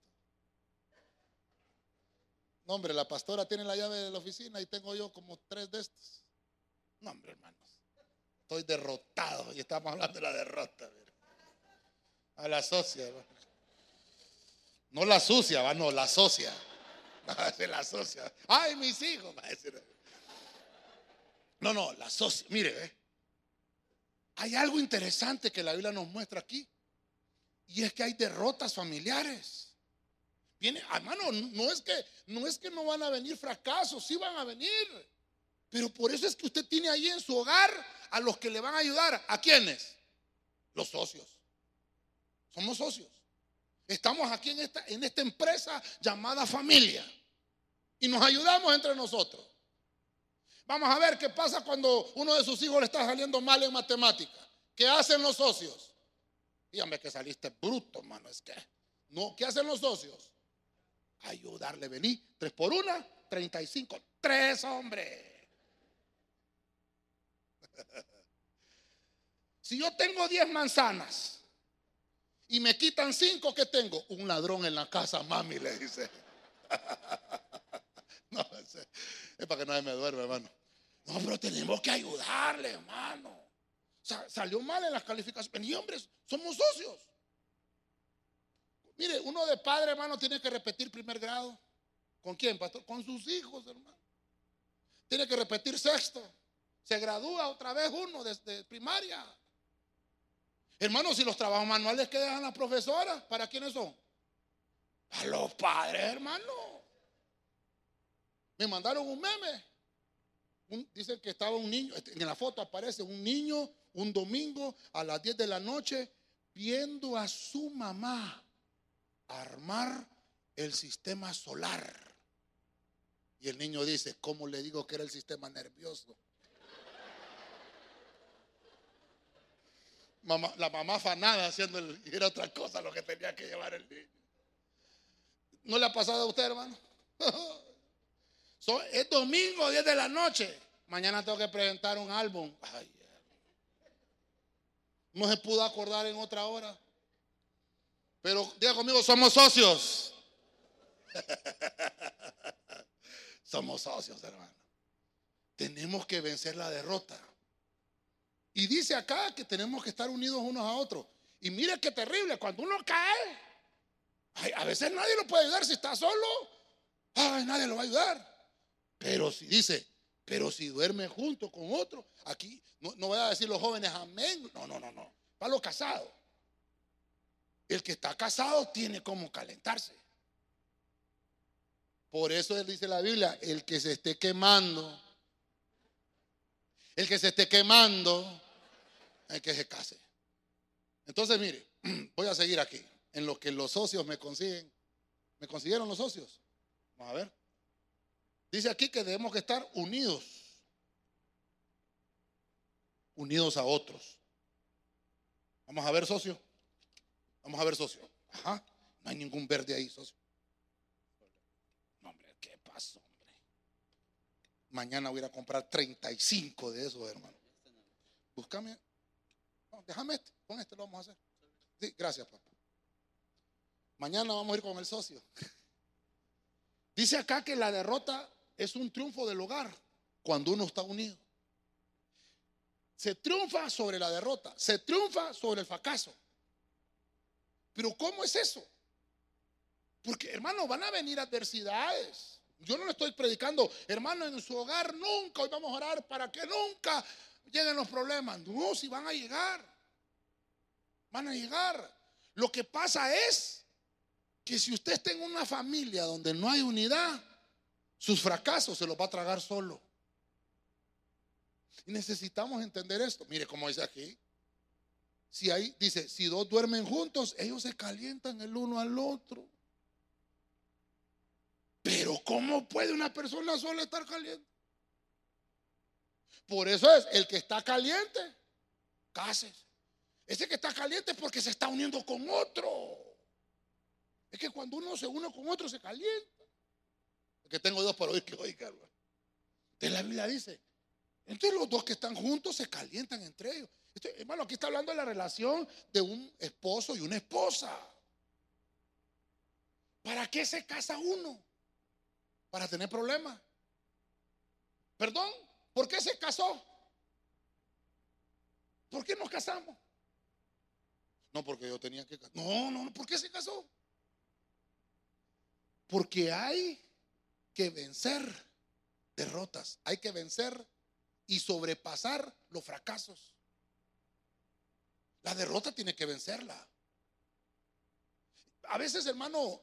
No, hombre, la pastora tiene la llave de la oficina y tengo yo como tres de estos. No, hombre, hermanos. Estoy derrotado y estamos hablando de la derrota. A la socia. No la sucia, va, no, la socia. la socia. Ay, mis hijos. No, no, la socia. Mire, hay algo interesante que la Biblia nos muestra aquí. Y es que hay derrotas familiares. Viene, hermano, no es que no es que no van a venir fracasos, sí van a venir. Pero por eso es que usted tiene ahí en su hogar a los que le van a ayudar. ¿A quiénes? Los socios. Somos socios. Estamos aquí en esta, en esta empresa llamada familia. Y nos ayudamos entre nosotros. Vamos a ver qué pasa cuando uno de sus hijos le está saliendo mal en matemática. ¿Qué hacen los socios? Dígame que saliste bruto, hermano. Es que, no, ¿qué hacen los socios? ayudarle. Vení, tres por una, treinta y cinco. Tres, hombres. Si yo tengo diez manzanas y me quitan cinco, ¿qué tengo? Un ladrón en la casa, mami, le dice. No, es para que no me duerme, hermano. No, pero tenemos que ayudarle, hermano. salió mal en las calificaciones. Y hombres, somos socios. Mire, uno de padre, hermano, tiene que repetir primer grado. ¿Con quién, pastor? Con sus hijos, hermano. Tiene que repetir sexto. Se gradúa otra vez uno desde primaria. Hermano, si los trabajos manuales que dejan las profesoras, ¿para quiénes son? A los padres, hermano. Me mandaron un meme. dicen que estaba un niño, en la foto aparece un niño un domingo a las 10 de la noche viendo a su mamá armar el sistema solar. Y el niño dice, ¿cómo le digo que era el sistema nervioso? La mamá afanada haciendo el, era otra cosa lo que tenía que llevar el niño. ¿No le ha pasado a usted, hermano? es domingo, 10 de la noche. Mañana tengo que presentar un álbum. no se pudo acordar en otra hora. Pero diga conmigo, somos socios. somos socios, hermano. Tenemos que vencer la derrota. Y dice acá que tenemos que estar unidos unos a otros. Y mire qué terrible, cuando uno cae, a veces nadie lo puede ayudar si está solo. Nadie lo va a ayudar. Pero si dice, pero si duerme junto con otro, aquí no, voy a decir los jóvenes amén. No, no, no, no. Para los casados. El que está casado tiene como calentarse. Por eso dice la Biblia, el que se esté quemando, el que se esté quemando, hay que se case. Entonces, mire, voy a seguir aquí. En lo que los socios me consiguen. ¿Me consiguieron los socios? Vamos a ver. Dice aquí que debemos estar unidos. Unidos a otros. Vamos a ver, socio. Vamos a ver, socio. Ajá. No hay ningún verde ahí, socio. No, hombre, ¿qué pasó, hombre? Mañana voy a ir a comprar 35 de esos, hermano. Búscame. Déjame este. Con este lo vamos a hacer. Sí, gracias, papá. Mañana vamos a ir con el socio. Dice acá que la derrota es un triunfo del hogar cuando uno está unido. Se triunfa sobre la derrota, se triunfa sobre el fracaso. Pero ¿cómo es eso? Porque, hermano, van a venir adversidades. Yo no le estoy predicando, hermano, en su hogar nunca, hoy vamos a orar para que nunca lleguen los problemas. No, si van a llegar. Van a llegar. Lo que pasa es que si usted está en una familia donde no hay unidad, sus fracasos se los va a tragar solo. Necesitamos entender esto. Mire cómo dice aquí. Si ahí dice, si dos duermen juntos, ellos se calientan el uno al otro. Pero ¿cómo puede una persona sola estar caliente? Por eso es, el que está caliente, cáses. Ese que está caliente es porque se está uniendo con otro. Es que cuando uno se une con otro se calienta que tengo dos para oír que oiga. Entonces la Biblia dice, entonces los dos que están juntos se calientan entre ellos. hermano, aquí está hablando de la relación de un esposo y una esposa. ¿Para qué se casa uno? Para tener problemas. Perdón, ¿por qué se casó? ¿Por qué nos casamos? No, porque yo tenía que casar. No, no, ¿por qué se casó? Porque hay que vencer derrotas, hay que vencer y sobrepasar los fracasos. La derrota tiene que vencerla. A veces, hermano,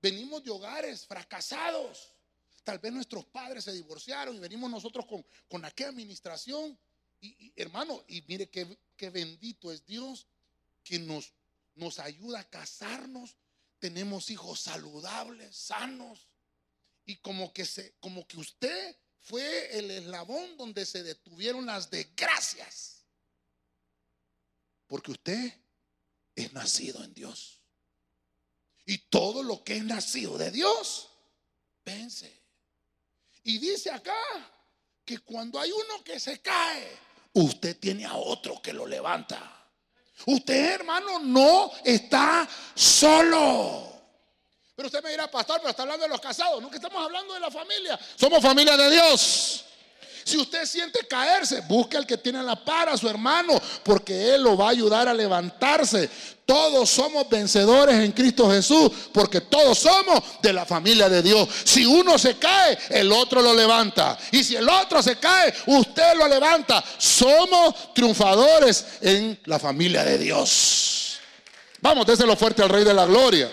venimos de hogares fracasados. Tal vez nuestros padres se divorciaron y venimos nosotros con, con aquella administración. Y, hermano, y mire qué, qué bendito es Dios que nos, nos ayuda a casarnos. Tenemos hijos saludables, sanos y como que se como que usted fue el eslabón donde se detuvieron las desgracias. Porque usted es nacido en Dios. Y todo lo que es nacido de Dios vence. Y dice acá que cuando hay uno que se cae, usted tiene a otro que lo levanta. Usted, hermano, no está solo. Pero usted me dirá, pastor, pero está hablando de los casados. Que estamos hablando de la familia. Somos familia de Dios. Si usted siente caerse, busque al que tiene la par a su hermano, porque él lo va a ayudar a levantarse. Todos somos vencedores en Cristo Jesús, porque todos somos de la familia de Dios. Si uno se cae, el otro lo levanta. Y si el otro se cae, usted lo levanta. Somos triunfadores en la familia de Dios. Vamos, déselo fuerte al Rey de la Gloria.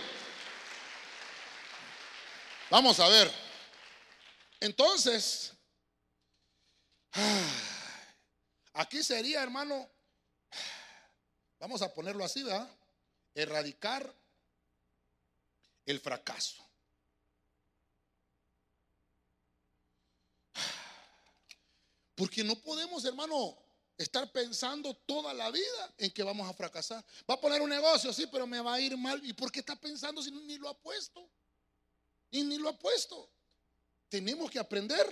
Vamos a ver. Entonces, aquí sería, hermano, vamos a ponerlo así, ¿verdad? Erradicar el fracaso. Porque no podemos, hermano, estar pensando toda la vida en que vamos a fracasar. Va a poner un negocio, sí, pero me va a ir mal. ¿Y por qué está pensando si ni lo ha puesto? Y ni lo ha puesto. Tenemos que aprender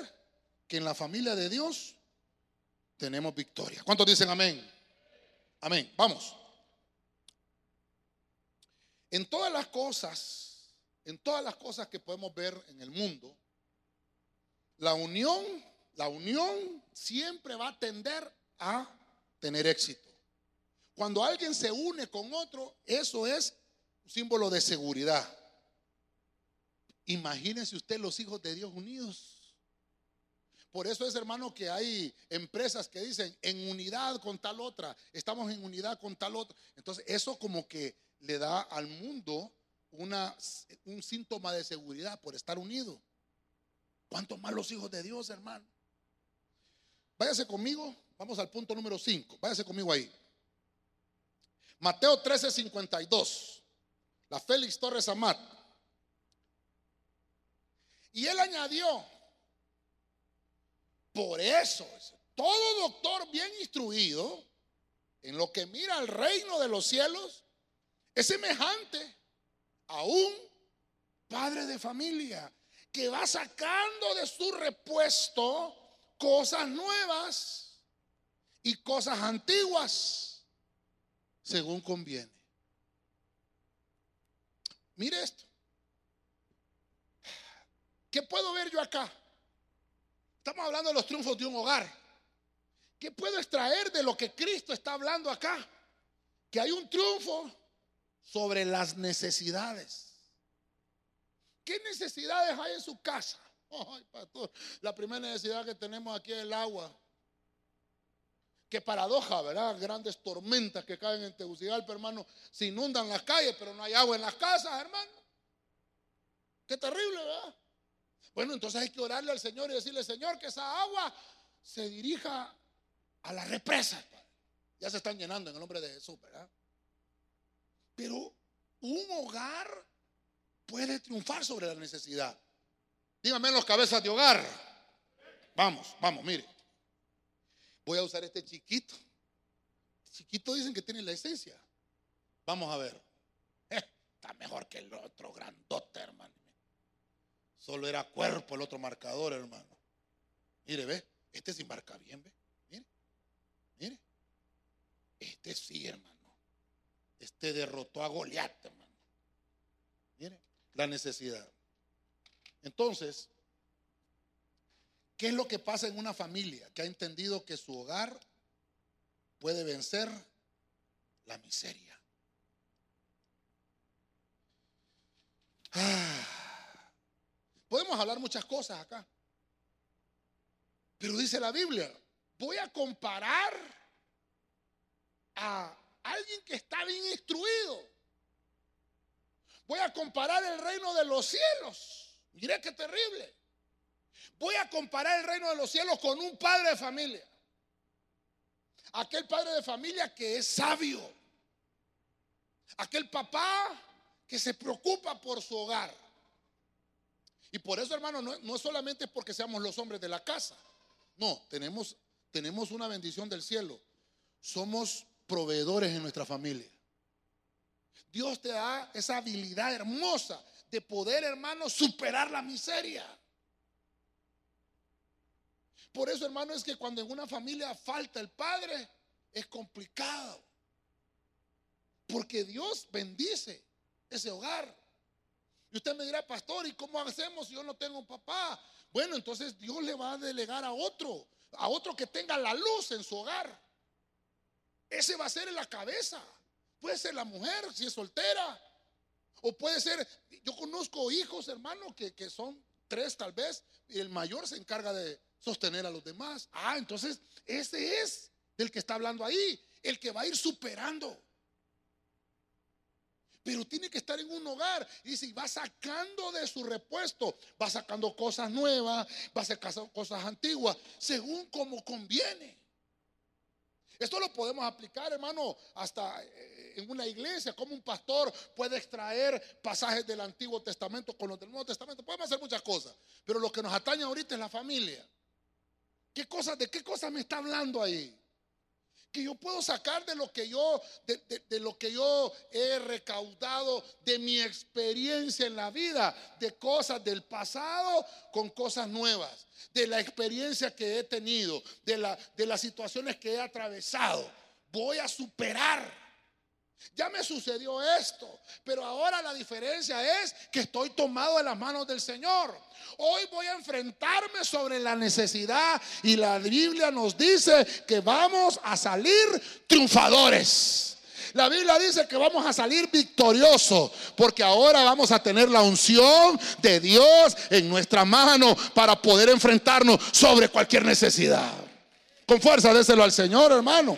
que en la familia de Dios tenemos victoria. ¿Cuántos dicen amén? Amén. Vamos. En todas las cosas, en todas las cosas que podemos ver en el mundo, la unión, la unión siempre va a tender a tener éxito. Cuando alguien se une con otro, eso es un símbolo de seguridad. Imagínense usted los hijos de Dios unidos. Por eso es, hermano, que hay empresas que dicen en unidad con tal otra, estamos en unidad con tal otra. Entonces, eso como que le da al mundo una, un síntoma de seguridad por estar unido. ¿Cuántos más los hijos de Dios, hermano? Váyase conmigo Vamos al punto número 5. Váyase conmigo ahí. Mateo 13, 52. La Félix Torres Amat. Y él añadió, por eso, todo doctor bien instruido en lo que mira al reino de los cielos es semejante a un padre de familia que va sacando de su repuesto cosas nuevas y cosas antiguas según conviene. Mire esto. ¿Qué puedo ver yo acá? Estamos hablando de los triunfos de un hogar. ¿Qué puedo extraer de lo que Cristo está hablando acá? Que hay un triunfo sobre las necesidades. ¿Qué necesidades hay en su casa? Ay, pastor, la primera necesidad que tenemos aquí es el agua. Qué paradoja, ¿verdad? Grandes tormentas que caen en Tegucigalpa, hermano. Se inundan las calles, pero no hay agua en las casas, hermano. Qué terrible, ¿verdad? Bueno, entonces hay que orarle al Señor y decirle, Señor, que esa agua se dirija a la represa. Ya se están llenando en el nombre de Jesús, ¿verdad? Pero un hogar puede triunfar sobre la necesidad. Dígame los cabezas de hogar. Vamos, vamos, mire. Voy a usar este chiquito. Chiquito dicen que tiene la esencia. Vamos a ver. Está mejor que el otro grandote, hermano. Solo era cuerpo el otro marcador, hermano. Mire, ve. Este sí marca bien, ve. Mire. Mire. Este sí, hermano. Este derrotó a Goliat, hermano. Mire. La necesidad. Entonces, ¿Qué es lo que pasa en una familia que ha entendido que su hogar puede vencer la miseria? Ah, podemos hablar muchas cosas acá. Pero dice la Biblia, voy a comparar a alguien que está bien instruido. Voy a comparar el reino de los cielos. Mire qué terrible. Voy a comparar el reino de los cielos con un padre de familia. Aquel padre de familia que es sabio. Aquel papá que se preocupa por su hogar. Y por eso, hermano, no, no solamente porque seamos los hombres de la casa. No, tenemos, tenemos una bendición del cielo. Somos proveedores en nuestra familia. Dios te da esa habilidad hermosa de poder, hermano, superar la miseria. Por eso, hermano, es que cuando en una familia falta el padre, es complicado. Porque Dios bendice ese hogar. Y usted me dirá, pastor, ¿y cómo hacemos si yo no tengo un papá? Bueno, entonces Dios le va a delegar a otro, a otro que tenga la luz en su hogar. Ese va a ser la cabeza. Puede ser la mujer si es soltera. O puede ser, yo conozco hijos, hermano, que, que son tres tal vez, y el mayor se encarga de, sostener a los demás. Ah, entonces ese es del que está hablando ahí, el que va a ir superando. Pero tiene que estar en un hogar. Y si va sacando de su repuesto, va sacando cosas nuevas, va sacando cosas antiguas, según como conviene. Esto lo podemos aplicar, hermano, hasta eh, en una iglesia, como un pastor puede extraer pasajes del Antiguo Testamento con los del Nuevo Testamento. Podemos hacer muchas cosas, pero lo que nos atañe ahorita es la familia. ¿Qué cosas, ¿De qué cosas me está hablando ahí? Que yo puedo sacar de lo que yo de, lo que yo he recaudado de mi experiencia en la vida, de cosas del pasado con cosas nuevas, de la experiencia que he tenido, de, la, de las situaciones que he atravesado. Voy a superar ya me sucedió esto, pero ahora la diferencia es que estoy tomado de las manos del Señor. Hoy voy a enfrentarme sobre la necesidad y la Biblia nos dice que vamos a salir triunfadores. La Biblia dice que vamos a salir victoriosos porque ahora vamos a tener la unción de Dios en nuestra mano para poder enfrentarnos sobre cualquier necesidad. Con fuerza, déselo al Señor, hermano.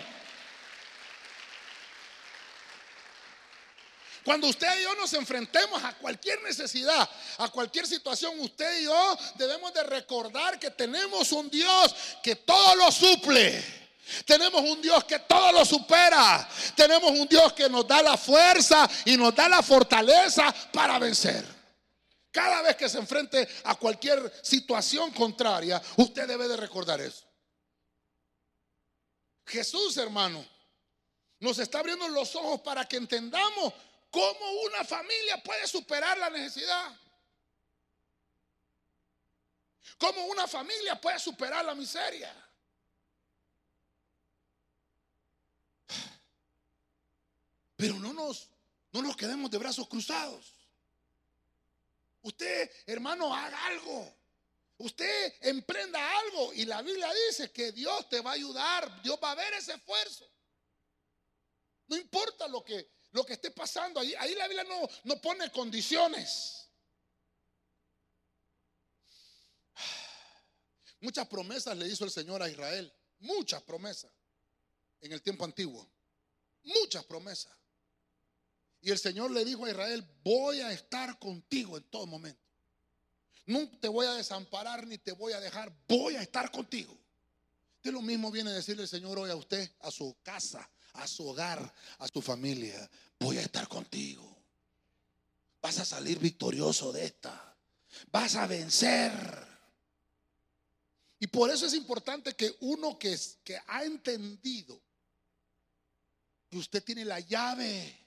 Cuando usted y yo nos enfrentemos a cualquier necesidad, a cualquier situación, usted y yo debemos de recordar que tenemos un Dios que todo lo suple. Tenemos un Dios que todo lo supera. Tenemos un Dios que nos da la fuerza y nos da la fortaleza para vencer. Cada vez que se enfrente a cualquier situación contraria, usted debe de recordar eso. Jesús, hermano, nos está abriendo los ojos para que entendamos ¿Cómo una familia puede superar la necesidad? ¿Cómo una familia puede superar la miseria? Pero no nos, no nos quedemos de brazos cruzados. Usted, hermano, haga algo. Usted emprenda algo y la Biblia dice que Dios te va a ayudar, Dios va a ver ese esfuerzo. No importa lo que lo que esté pasando. Ahí, ahí la Biblia no, no pone condiciones. Muchas promesas le hizo el Señor a Israel. Muchas promesas en el tiempo antiguo. Muchas promesas. Y el Señor le dijo a Israel, voy a estar contigo en todo momento. No te voy a desamparar ni te voy a dejar, voy a estar contigo. De lo mismo viene a decirle el Señor hoy a usted, a su casa, a su hogar, a su familia. Voy a estar contigo. Vas a salir victorioso de esta. Vas a vencer. Y por eso es importante que uno que, que ha entendido que usted tiene la llave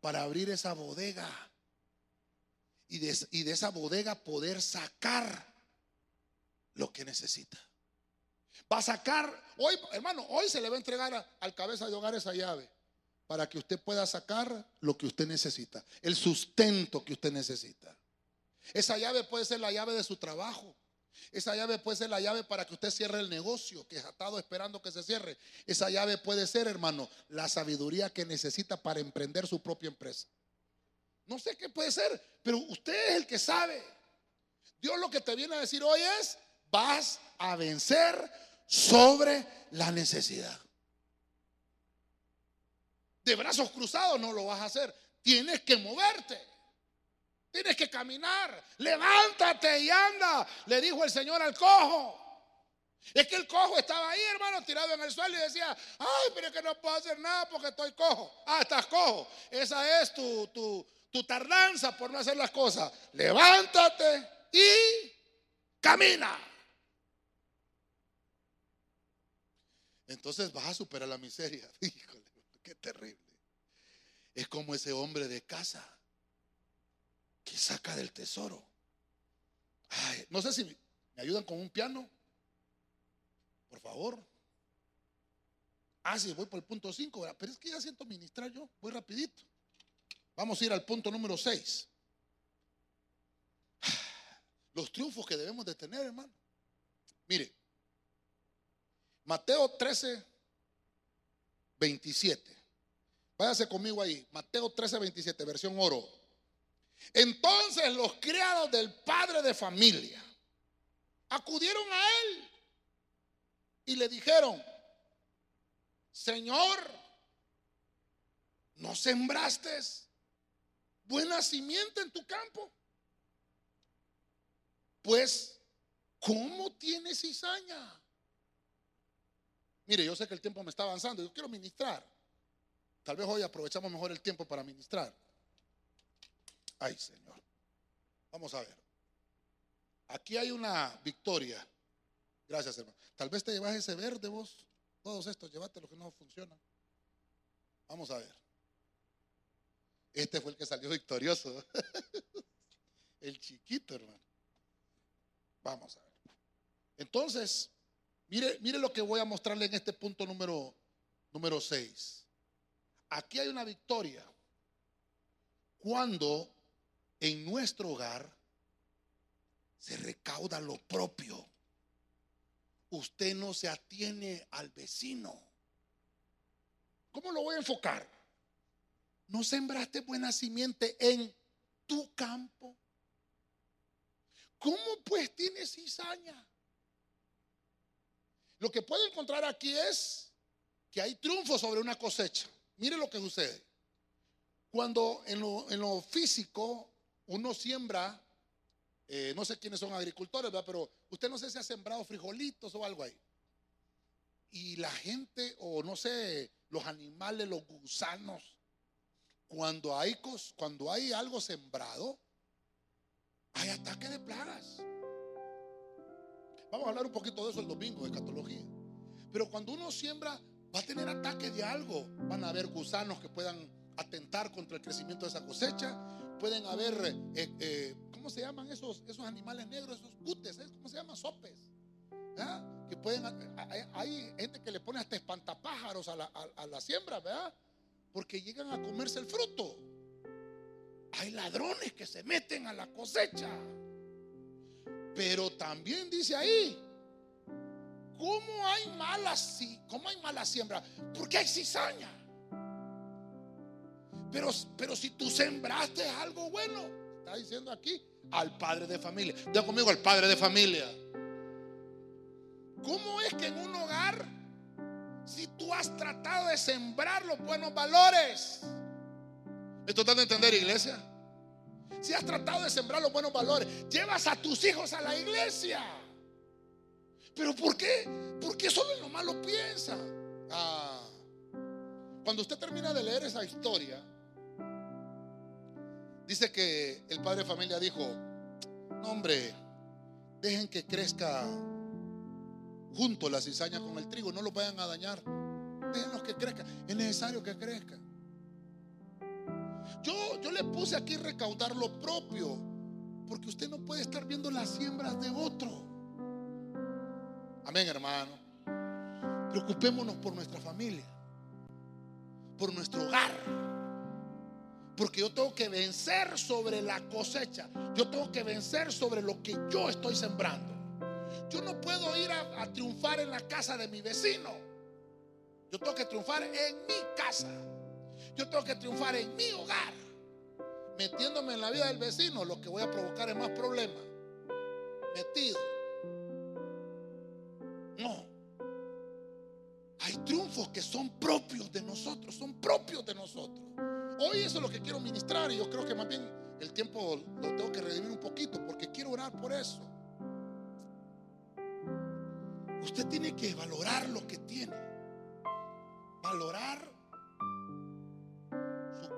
para abrir esa bodega y de, y de esa bodega poder sacar lo que necesita. Va a sacar, hoy, hermano, hoy se le va a entregar al cabeza de hogar esa llave para que usted pueda sacar lo que usted necesita, el sustento que usted necesita. Esa llave puede ser la llave de su trabajo. Esa llave puede ser la llave para que usted cierre el negocio que ha estado esperando que se cierre. Esa llave puede ser, hermano, la sabiduría que necesita para emprender su propia empresa. No sé qué puede ser, pero usted es el que sabe. Dios lo que te viene a decir hoy es, vas a vencer sobre la necesidad. De brazos cruzados no lo vas a hacer. Tienes que moverte. Tienes que caminar. Levántate y anda. Le dijo el Señor al cojo. Es que el cojo estaba ahí, hermano, tirado en el suelo y decía, ay, pero es que no puedo hacer nada porque estoy cojo. Ah, estás cojo. Esa es tu, tu, tu tardanza por no hacer las cosas. Levántate y camina. Entonces vas a superar la miseria. Híjole, qué terrible. Es como ese hombre de casa que saca del tesoro. no sé si me ayudan con un piano. Por favor. Ah, sí, voy por el punto 5, pero es que ya siento ministrar yo. Voy rapidito. Vamos a ir al punto número 6. Los triunfos que debemos de tener, hermano. Mire, Mateo 13, 27. Váyase conmigo ahí. Mateo 13, 27, versión oro. Entonces los criados del padre de familia acudieron a él y le dijeron, Señor, ¿no sembraste buena simiente en tu campo? Pues, ¿cómo tienes cizaña? Mire, yo sé que el tiempo me está avanzando. Yo quiero ministrar. Tal vez hoy aprovechamos mejor el tiempo para ministrar. Ay, Señor. Vamos a ver. Aquí hay una victoria. Gracias, hermano. Tal vez te llevas ese verde vos. Todos estos, llévate lo que no funciona. Vamos a ver. Este fue el que salió victorioso. el chiquito, hermano. Vamos a ver. Entonces, mire, mire lo que voy a mostrarle en este punto número, número 6. Aquí hay una victoria. Cuando en nuestro hogar se recauda lo propio. Usted no se atiene al vecino. ¿Cómo lo voy a enfocar? No sembraste buena simiente en tu campo. ¿Cómo pues tienes cizaña? Lo que puedo encontrar aquí es que hay triunfo sobre una cosecha. Mire lo que sucede. Cuando en lo, físico uno siembra, eh, no sé quiénes son agricultores, pero usted no sé si ha sembrado frijolitos o algo ahí. Y la gente, o no sé, los animales, los gusanos, cuando hay, cuando hay algo sembrado, hay ataque de plagas. Vamos a hablar un poquito de eso el domingo, de escatología. Pero cuando uno siembra, va a tener ataque de algo. Van a haber gusanos que puedan atentar contra el crecimiento de esa cosecha. Pueden haber, eh, eh, ¿cómo se llaman esos, esos animales negros? Esos cutes, ¿eh? ¿cómo se llaman? Sopes. Que pueden, hay, gente que le pone hasta espantapájaros a la, a la siembra, ¿verdad? Porque llegan a comerse el fruto. Hay ladrones que se meten a la cosecha. Pero también dice ahí, ¿cómo hay malas, cómo hay mala siembra? Porque hay cizaña. Pero, pero si tú sembraste algo bueno, está diciendo aquí, al padre de familia. Diga conmigo, al padre de familia. ¿Cómo es que en un hogar, si tú has tratado de sembrar los buenos valores, ¿esto está de entender, iglesia? Si has tratado de sembrar los buenos valores, llevas a tus hijos a la iglesia. ¿Pero por qué? Porque solo en lo malo piensa. Ah. Cuando usted termina de leer esa historia, dice que el padre de familia dijo, no hombre, dejen que crezca junto la cizaña con el trigo, no lo vayan a dañar. Déjenlos que crezcan, es necesario que crezcan. Yo, yo le puse aquí recaudar lo propio, porque usted no puede estar viendo las siembras de otro. Amén, hermano. Preocupémonos por nuestra familia, por nuestro hogar. Porque yo tengo que vencer sobre la cosecha. Yo tengo que vencer sobre lo que yo estoy sembrando. Yo no puedo ir a, a triunfar en la casa de mi vecino. Yo tengo que triunfar en mi casa. Yo tengo que triunfar en mi hogar. Metiéndome en la vida del vecino, lo que voy a provocar es más problemas. Metido. No. Hay triunfos que son propios de nosotros, son propios de nosotros. Hoy eso es lo que quiero ministrar y yo creo que más bien el tiempo lo tengo que redimir un poquito porque quiero orar por eso. Usted tiene que valorar lo que tiene. Valorar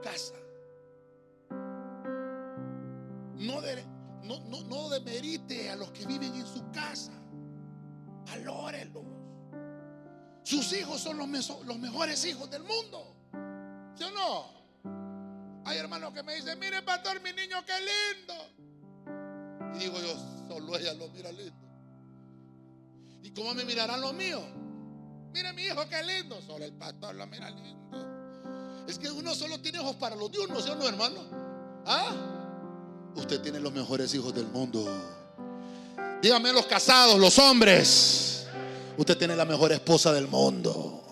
casa. No, de, no, no, demerite a los que viven en su casa. Valórenlos. Sus hijos son los, los mejores hijos del mundo. ¿Sí o no? Hay hermanos que me dicen, mire pastor, mi niño, qué lindo. Y digo yo, solo ella lo mira lindo. ¿Y cómo me mirarán los míos? Mire mi hijo, qué lindo. Solo el pastor lo mira lindo. Es que uno solo tiene ojos para los dios, ¿no es no, hermano? ¿Ah? Usted tiene los mejores hijos del mundo. Dígame los casados, los hombres. Usted tiene la mejor esposa del mundo.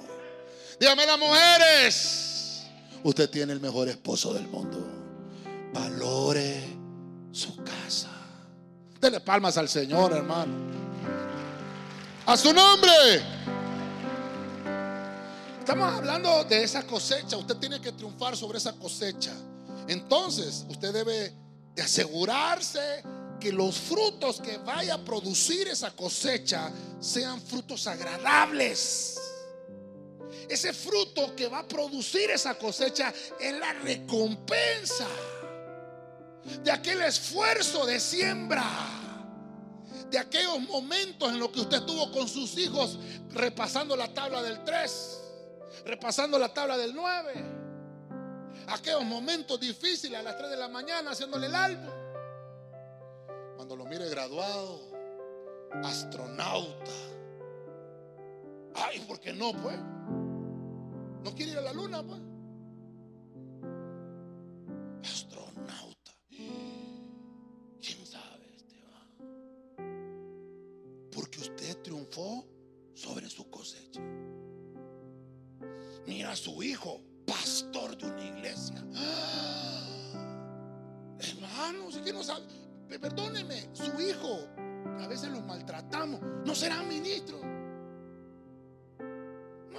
Dígame las mujeres. Usted tiene el mejor esposo del mundo. Valore su casa. Dele palmas al Señor, hermano. A su nombre. Estamos hablando de esa cosecha. Usted tiene que triunfar sobre esa cosecha. Entonces, usted debe de asegurarse que los frutos que vaya a producir esa cosecha sean frutos agradables. ese fruto que va a producir esa cosecha es la recompensa de aquel esfuerzo de siembra, de aquellos momentos en los que usted estuvo con sus hijos repasando la tabla del 3, repasando la tabla del 9, aquellos momentos difíciles a las 3 de la mañana haciéndole el álbum. Cuando lo mire graduado, astronauta. Ay, ¿por qué no, pues? ¿No quiere ir a la luna, pues? Astronauta. ¿Quién sabe, Esteban? Porque usted triunfó sobre su cosecha. Su hijo, pastor de una iglesia. Hermano, si que no sabe, perdóneme, su hijo, a veces los maltratamos, no será ministro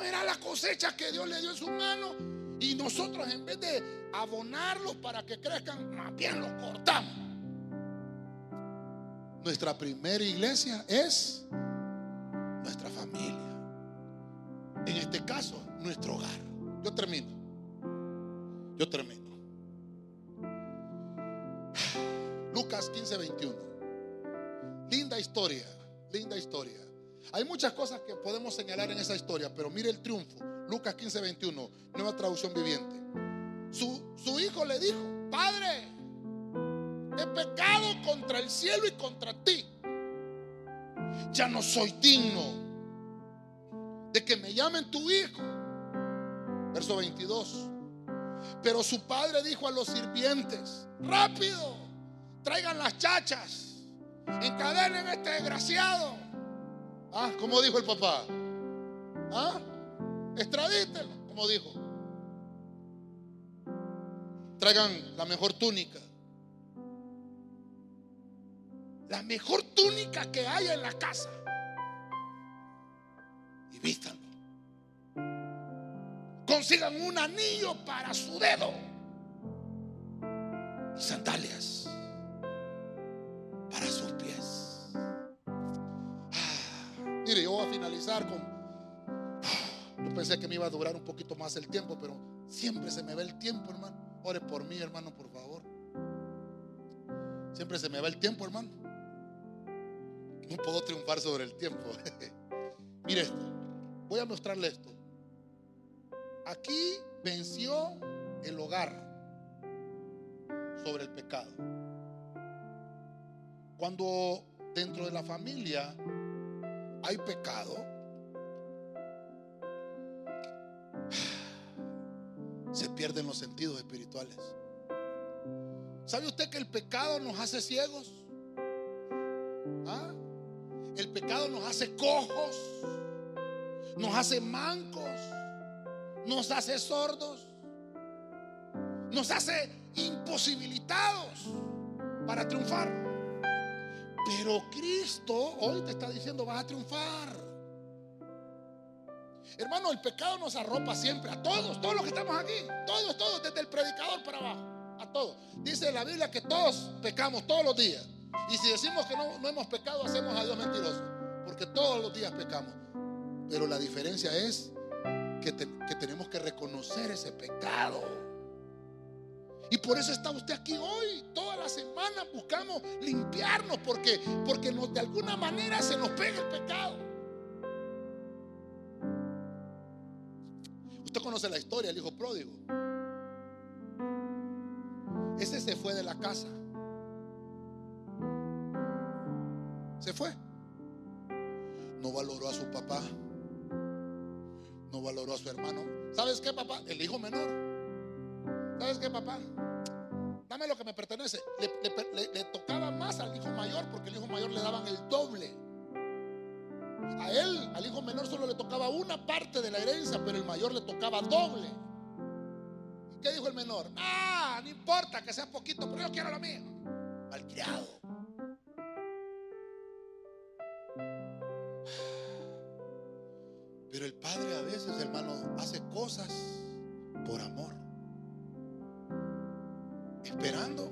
era la cosecha que Dios le dio en su mano. Y nosotros en vez de abonarlos para que crezcan, más bien los cortamos. Nuestra primera iglesia es nuestra familia. En este caso, nuestro hogar. Yo termino. Yo termino. Lucas 15, 21. Linda historia, linda historia. Hay muchas cosas que podemos señalar en esa historia, pero mire el triunfo. Lucas 15, 21, nueva traducción viviente. Su, su hijo le dijo, Padre, he pecado contra el cielo y contra ti. Ya no soy digno de que me llamen tu hijo. Verso 22. Pero su padre dijo a los sirvientes, rápido, traigan las chachas, encadenen a este desgraciado Ah, como dijo el papá. Ah, extradítelo, como dijo. Traigan la mejor túnica. La mejor túnica que haya en la casa. Y vístanlo. Consigan un anillo para su dedo. Y sandalias para sus Mire, yo voy a finalizar con... Yo pensé que me iba a durar un poquito más el tiempo, pero siempre se me va el tiempo, hermano. Ore por mí, hermano, por favor. Siempre se me va el tiempo, hermano. No puedo triunfar sobre el tiempo. Mire esto. Voy a mostrarle esto. Aquí venció el hogar sobre el pecado. Cuando dentro de la familia hay pecado, se pierden los sentidos espirituales. ¿Sabe usted que el pecado nos hace ciegos? ¿Ah? El pecado nos hace cojos, nos hace mancos, nos hace sordos, nos hace imposibilitados para triunfar. Pero Cristo hoy te está diciendo, vas a triunfar. Hermano, el pecado nos arropa siempre, a todos, todos los que estamos aquí, todos, todos, desde el predicador para abajo, a todos. Dice la Biblia que todos pecamos todos los días. Y si decimos que no, hemos pecado, hacemos a Dios mentiroso, porque todos los días pecamos. Pero la diferencia es que, tenemos que reconocer ese pecado. Y por eso está usted aquí hoy. Toda la semana buscamos limpiarnos porque, porque de alguna manera se nos pega el pecado. Usted conoce la historia del hijo pródigo. Ese se fue de la casa. Se fue. No valoró a su papá. No valoró a su hermano. ¿Sabes qué, papá? El hijo menor. ¿Sabes qué, papá? Dame lo que me pertenece. Le, tocaba más al hijo mayor porque el hijo mayor le daban el doble. A él, al hijo menor, solo le tocaba una parte de la herencia, pero el mayor le tocaba doble. ¿Qué dijo el menor? Ah, no importa que sea poquito, pero yo quiero lo mío. Malcriado. Pero el padre a veces, hermano, hace cosas por amor esperando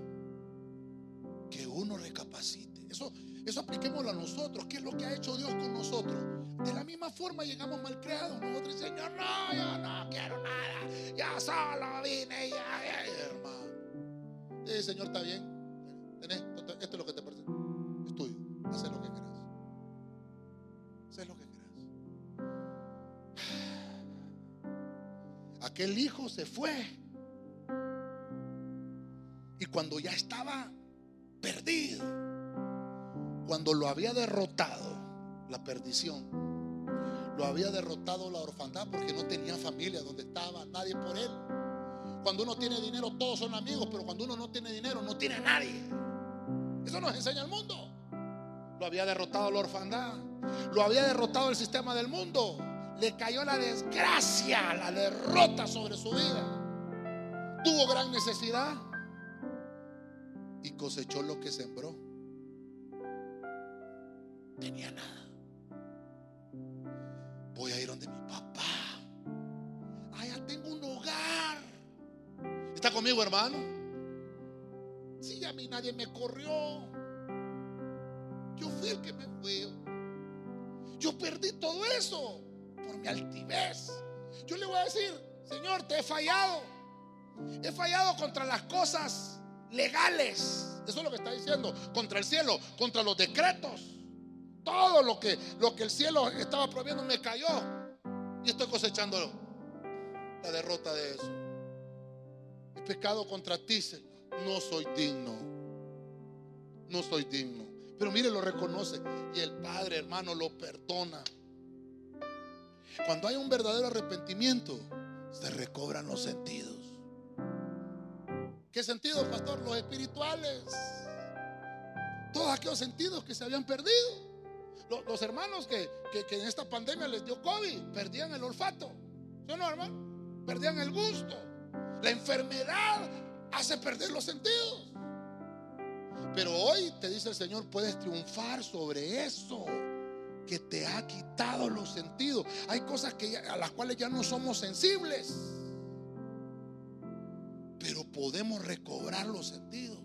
que uno recapacite. Eso, eso apliquémoslo a nosotros. ¿Qué es lo que ha hecho Dios con nosotros? De la misma forma llegamos mal creados. Nosotros, Señor, no, yo no quiero nada. Ya solo vine, ya, ya, hermano. Señor, está bien. Esto es lo que Aquel hijo se fue. Y cuando ya estaba perdido, cuando lo había derrotado la perdición, lo había derrotado la orfandad porque no tenía familia donde estaba, nadie por él. Cuando uno tiene dinero todos son amigos, pero cuando uno no tiene dinero no tiene a nadie. Eso nos enseña el mundo. Lo había derrotado la orfandad, lo había derrotado el sistema del mundo. Le cayó la desgracia, la derrota sobre su vida. Tuvo gran necesidad y cosechó lo que sembró. Tenía nada. Voy a ir donde mi papá. Allá tengo un hogar. ¿Está conmigo, hermano? Sí, a mí nadie me corrió. Yo fui el que me fui. Yo perdí todo eso por mi altivez. Yo le voy a decir, Señor, te he fallado. He fallado contra las cosas legales. Eso es lo que está diciendo. Contra el cielo, contra los decretos. Todo lo que, lo que el cielo estaba prohibiendo me cayó. Y estoy cosechando la derrota de eso. He pecado contra ti, Señor. No soy digno. No soy digno. Pero mire, lo reconoce. Y el Padre, hermano, lo perdona. Cuando hay un verdadero arrepentimiento, se recobran los sentidos. ¿Qué sentidos, pastor? Los espirituales. Todos aquellos sentidos que se habían perdido. Los, hermanos que, en esta pandemia les dio COVID, perdían el olfato. ¿Sí o no, hermano? Perdían el gusto. La enfermedad hace perder los sentidos. Pero hoy te dice el Señor, puedes triunfar sobre eso que te ha quitado los sentidos. Hay cosas que, a las cuales ya no somos sensibles. Pero podemos recobrar los sentidos.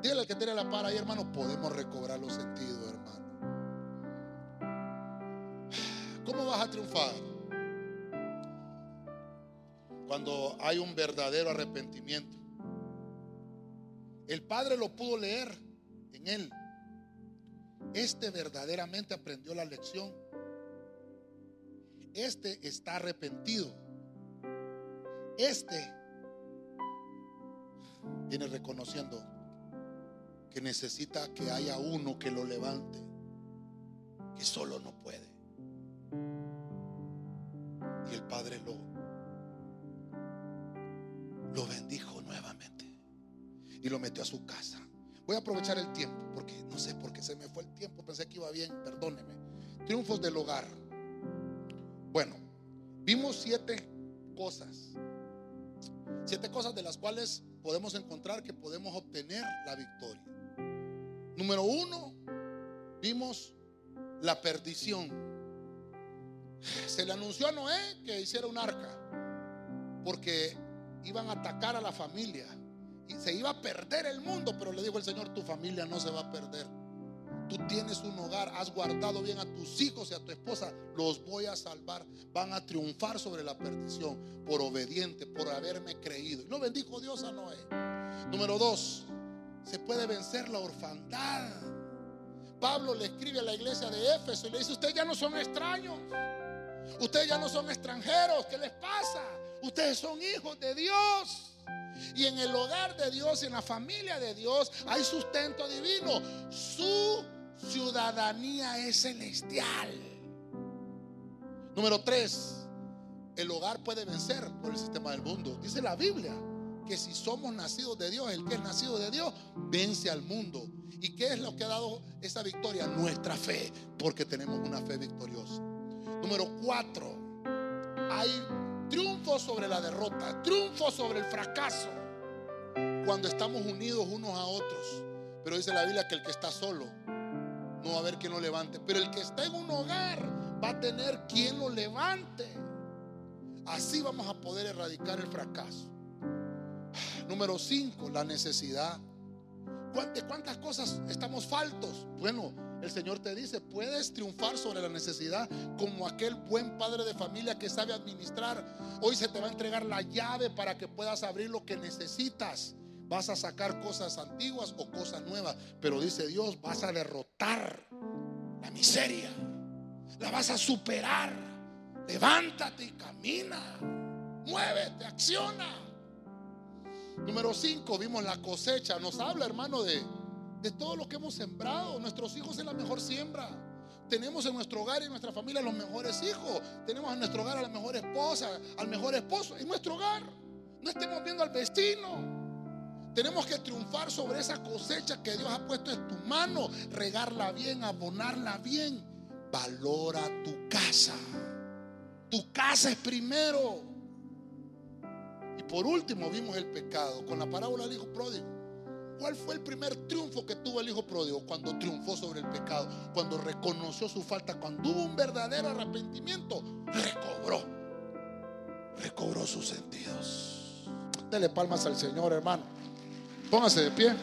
Dígale al que tiene la para ahí, hermano, podemos recobrar los sentidos, hermano. ¿Cómo vas a triunfar? Cuando hay un verdadero arrepentimiento. El Padre lo pudo leer en él. Este verdaderamente aprendió la lección. Este está arrepentido. Este viene reconociendo que necesita que haya uno que lo levante, que solo no puede. Y el Padre lo, lo bendijo nuevamente y lo metió a su casa. Voy a aprovechar el tiempo porque no sé por qué se me fue el tiempo. Pensé que iba bien, perdóneme. Triunfos del hogar. Bueno, vimos siete cosas. Siete cosas de las cuales podemos encontrar que podemos obtener la victoria. Número uno, vimos la perdición. Se le anunció a Noé que hiciera un arca porque iban a atacar a la familia y se iba a perder el mundo, pero le dijo el Señor, tu familia no se va a perder. Tú tienes un hogar, has guardado bien a tus hijos y a tu esposa, los voy a salvar. Van a triunfar sobre la perdición por obediente, por haberme creído. Y lo bendijo Dios a Noé. Número dos, se puede vencer la orfandad. Pablo le escribe a la iglesia de Éfeso y le dice, ustedes ya no son extraños. Ustedes ya no son extranjeros. ¿Qué les pasa? Ustedes son hijos de Dios. Y en el hogar de Dios, en la familia de Dios, hay sustento divino. Su ciudadanía es celestial. Número tres, el hogar puede vencer por el sistema del mundo. Dice la Biblia que si somos nacidos de Dios, el que es nacido de Dios, vence al mundo. ¿Y qué es lo que ha dado esa victoria? Nuestra fe, porque tenemos una fe victoriosa. Número cuatro, hay triunfo sobre la derrota, triunfo sobre el fracaso, cuando estamos unidos unos a otros. Pero dice la Biblia que el que está solo no va a haber quien lo levante. Pero el que está en un hogar va a tener quien lo levante. Así vamos a poder erradicar el fracaso. Número 5, la necesidad. ¿De cuántas cosas estamos faltos? Bueno, el Señor te dice, puedes triunfar sobre la necesidad como aquel buen padre de familia que sabe administrar. Hoy se te va a entregar la llave para que puedas abrir lo que necesitas. Vas a sacar cosas antiguas o cosas nuevas. Pero dice Dios, vas a derrotar la miseria. La vas a superar. Levántate y camina. Muévete, acciona. Número 5, vimos la cosecha. Nos habla, hermano, de, de todo lo que hemos sembrado. Nuestros hijos es la mejor siembra. Tenemos en nuestro hogar y en nuestra familia los mejores hijos. Tenemos en nuestro hogar a la mejor esposa, al mejor esposo. En nuestro hogar. No estemos viendo al vecino. Tenemos que triunfar sobre esa cosecha que Dios ha puesto en tu mano. Regarla bien, abonarla bien. Valora tu casa. Tu casa es primero por último vimos el pecado con la parábola del hijo pródigo. ¿Cuál fue el primer triunfo que tuvo el hijo pródigo? Cuando triunfó sobre el pecado, cuando reconoció su falta, cuando hubo un verdadero arrepentimiento, recobró, recobró sus sentidos. Dele palmas al Señor, hermano. Póngase de pie.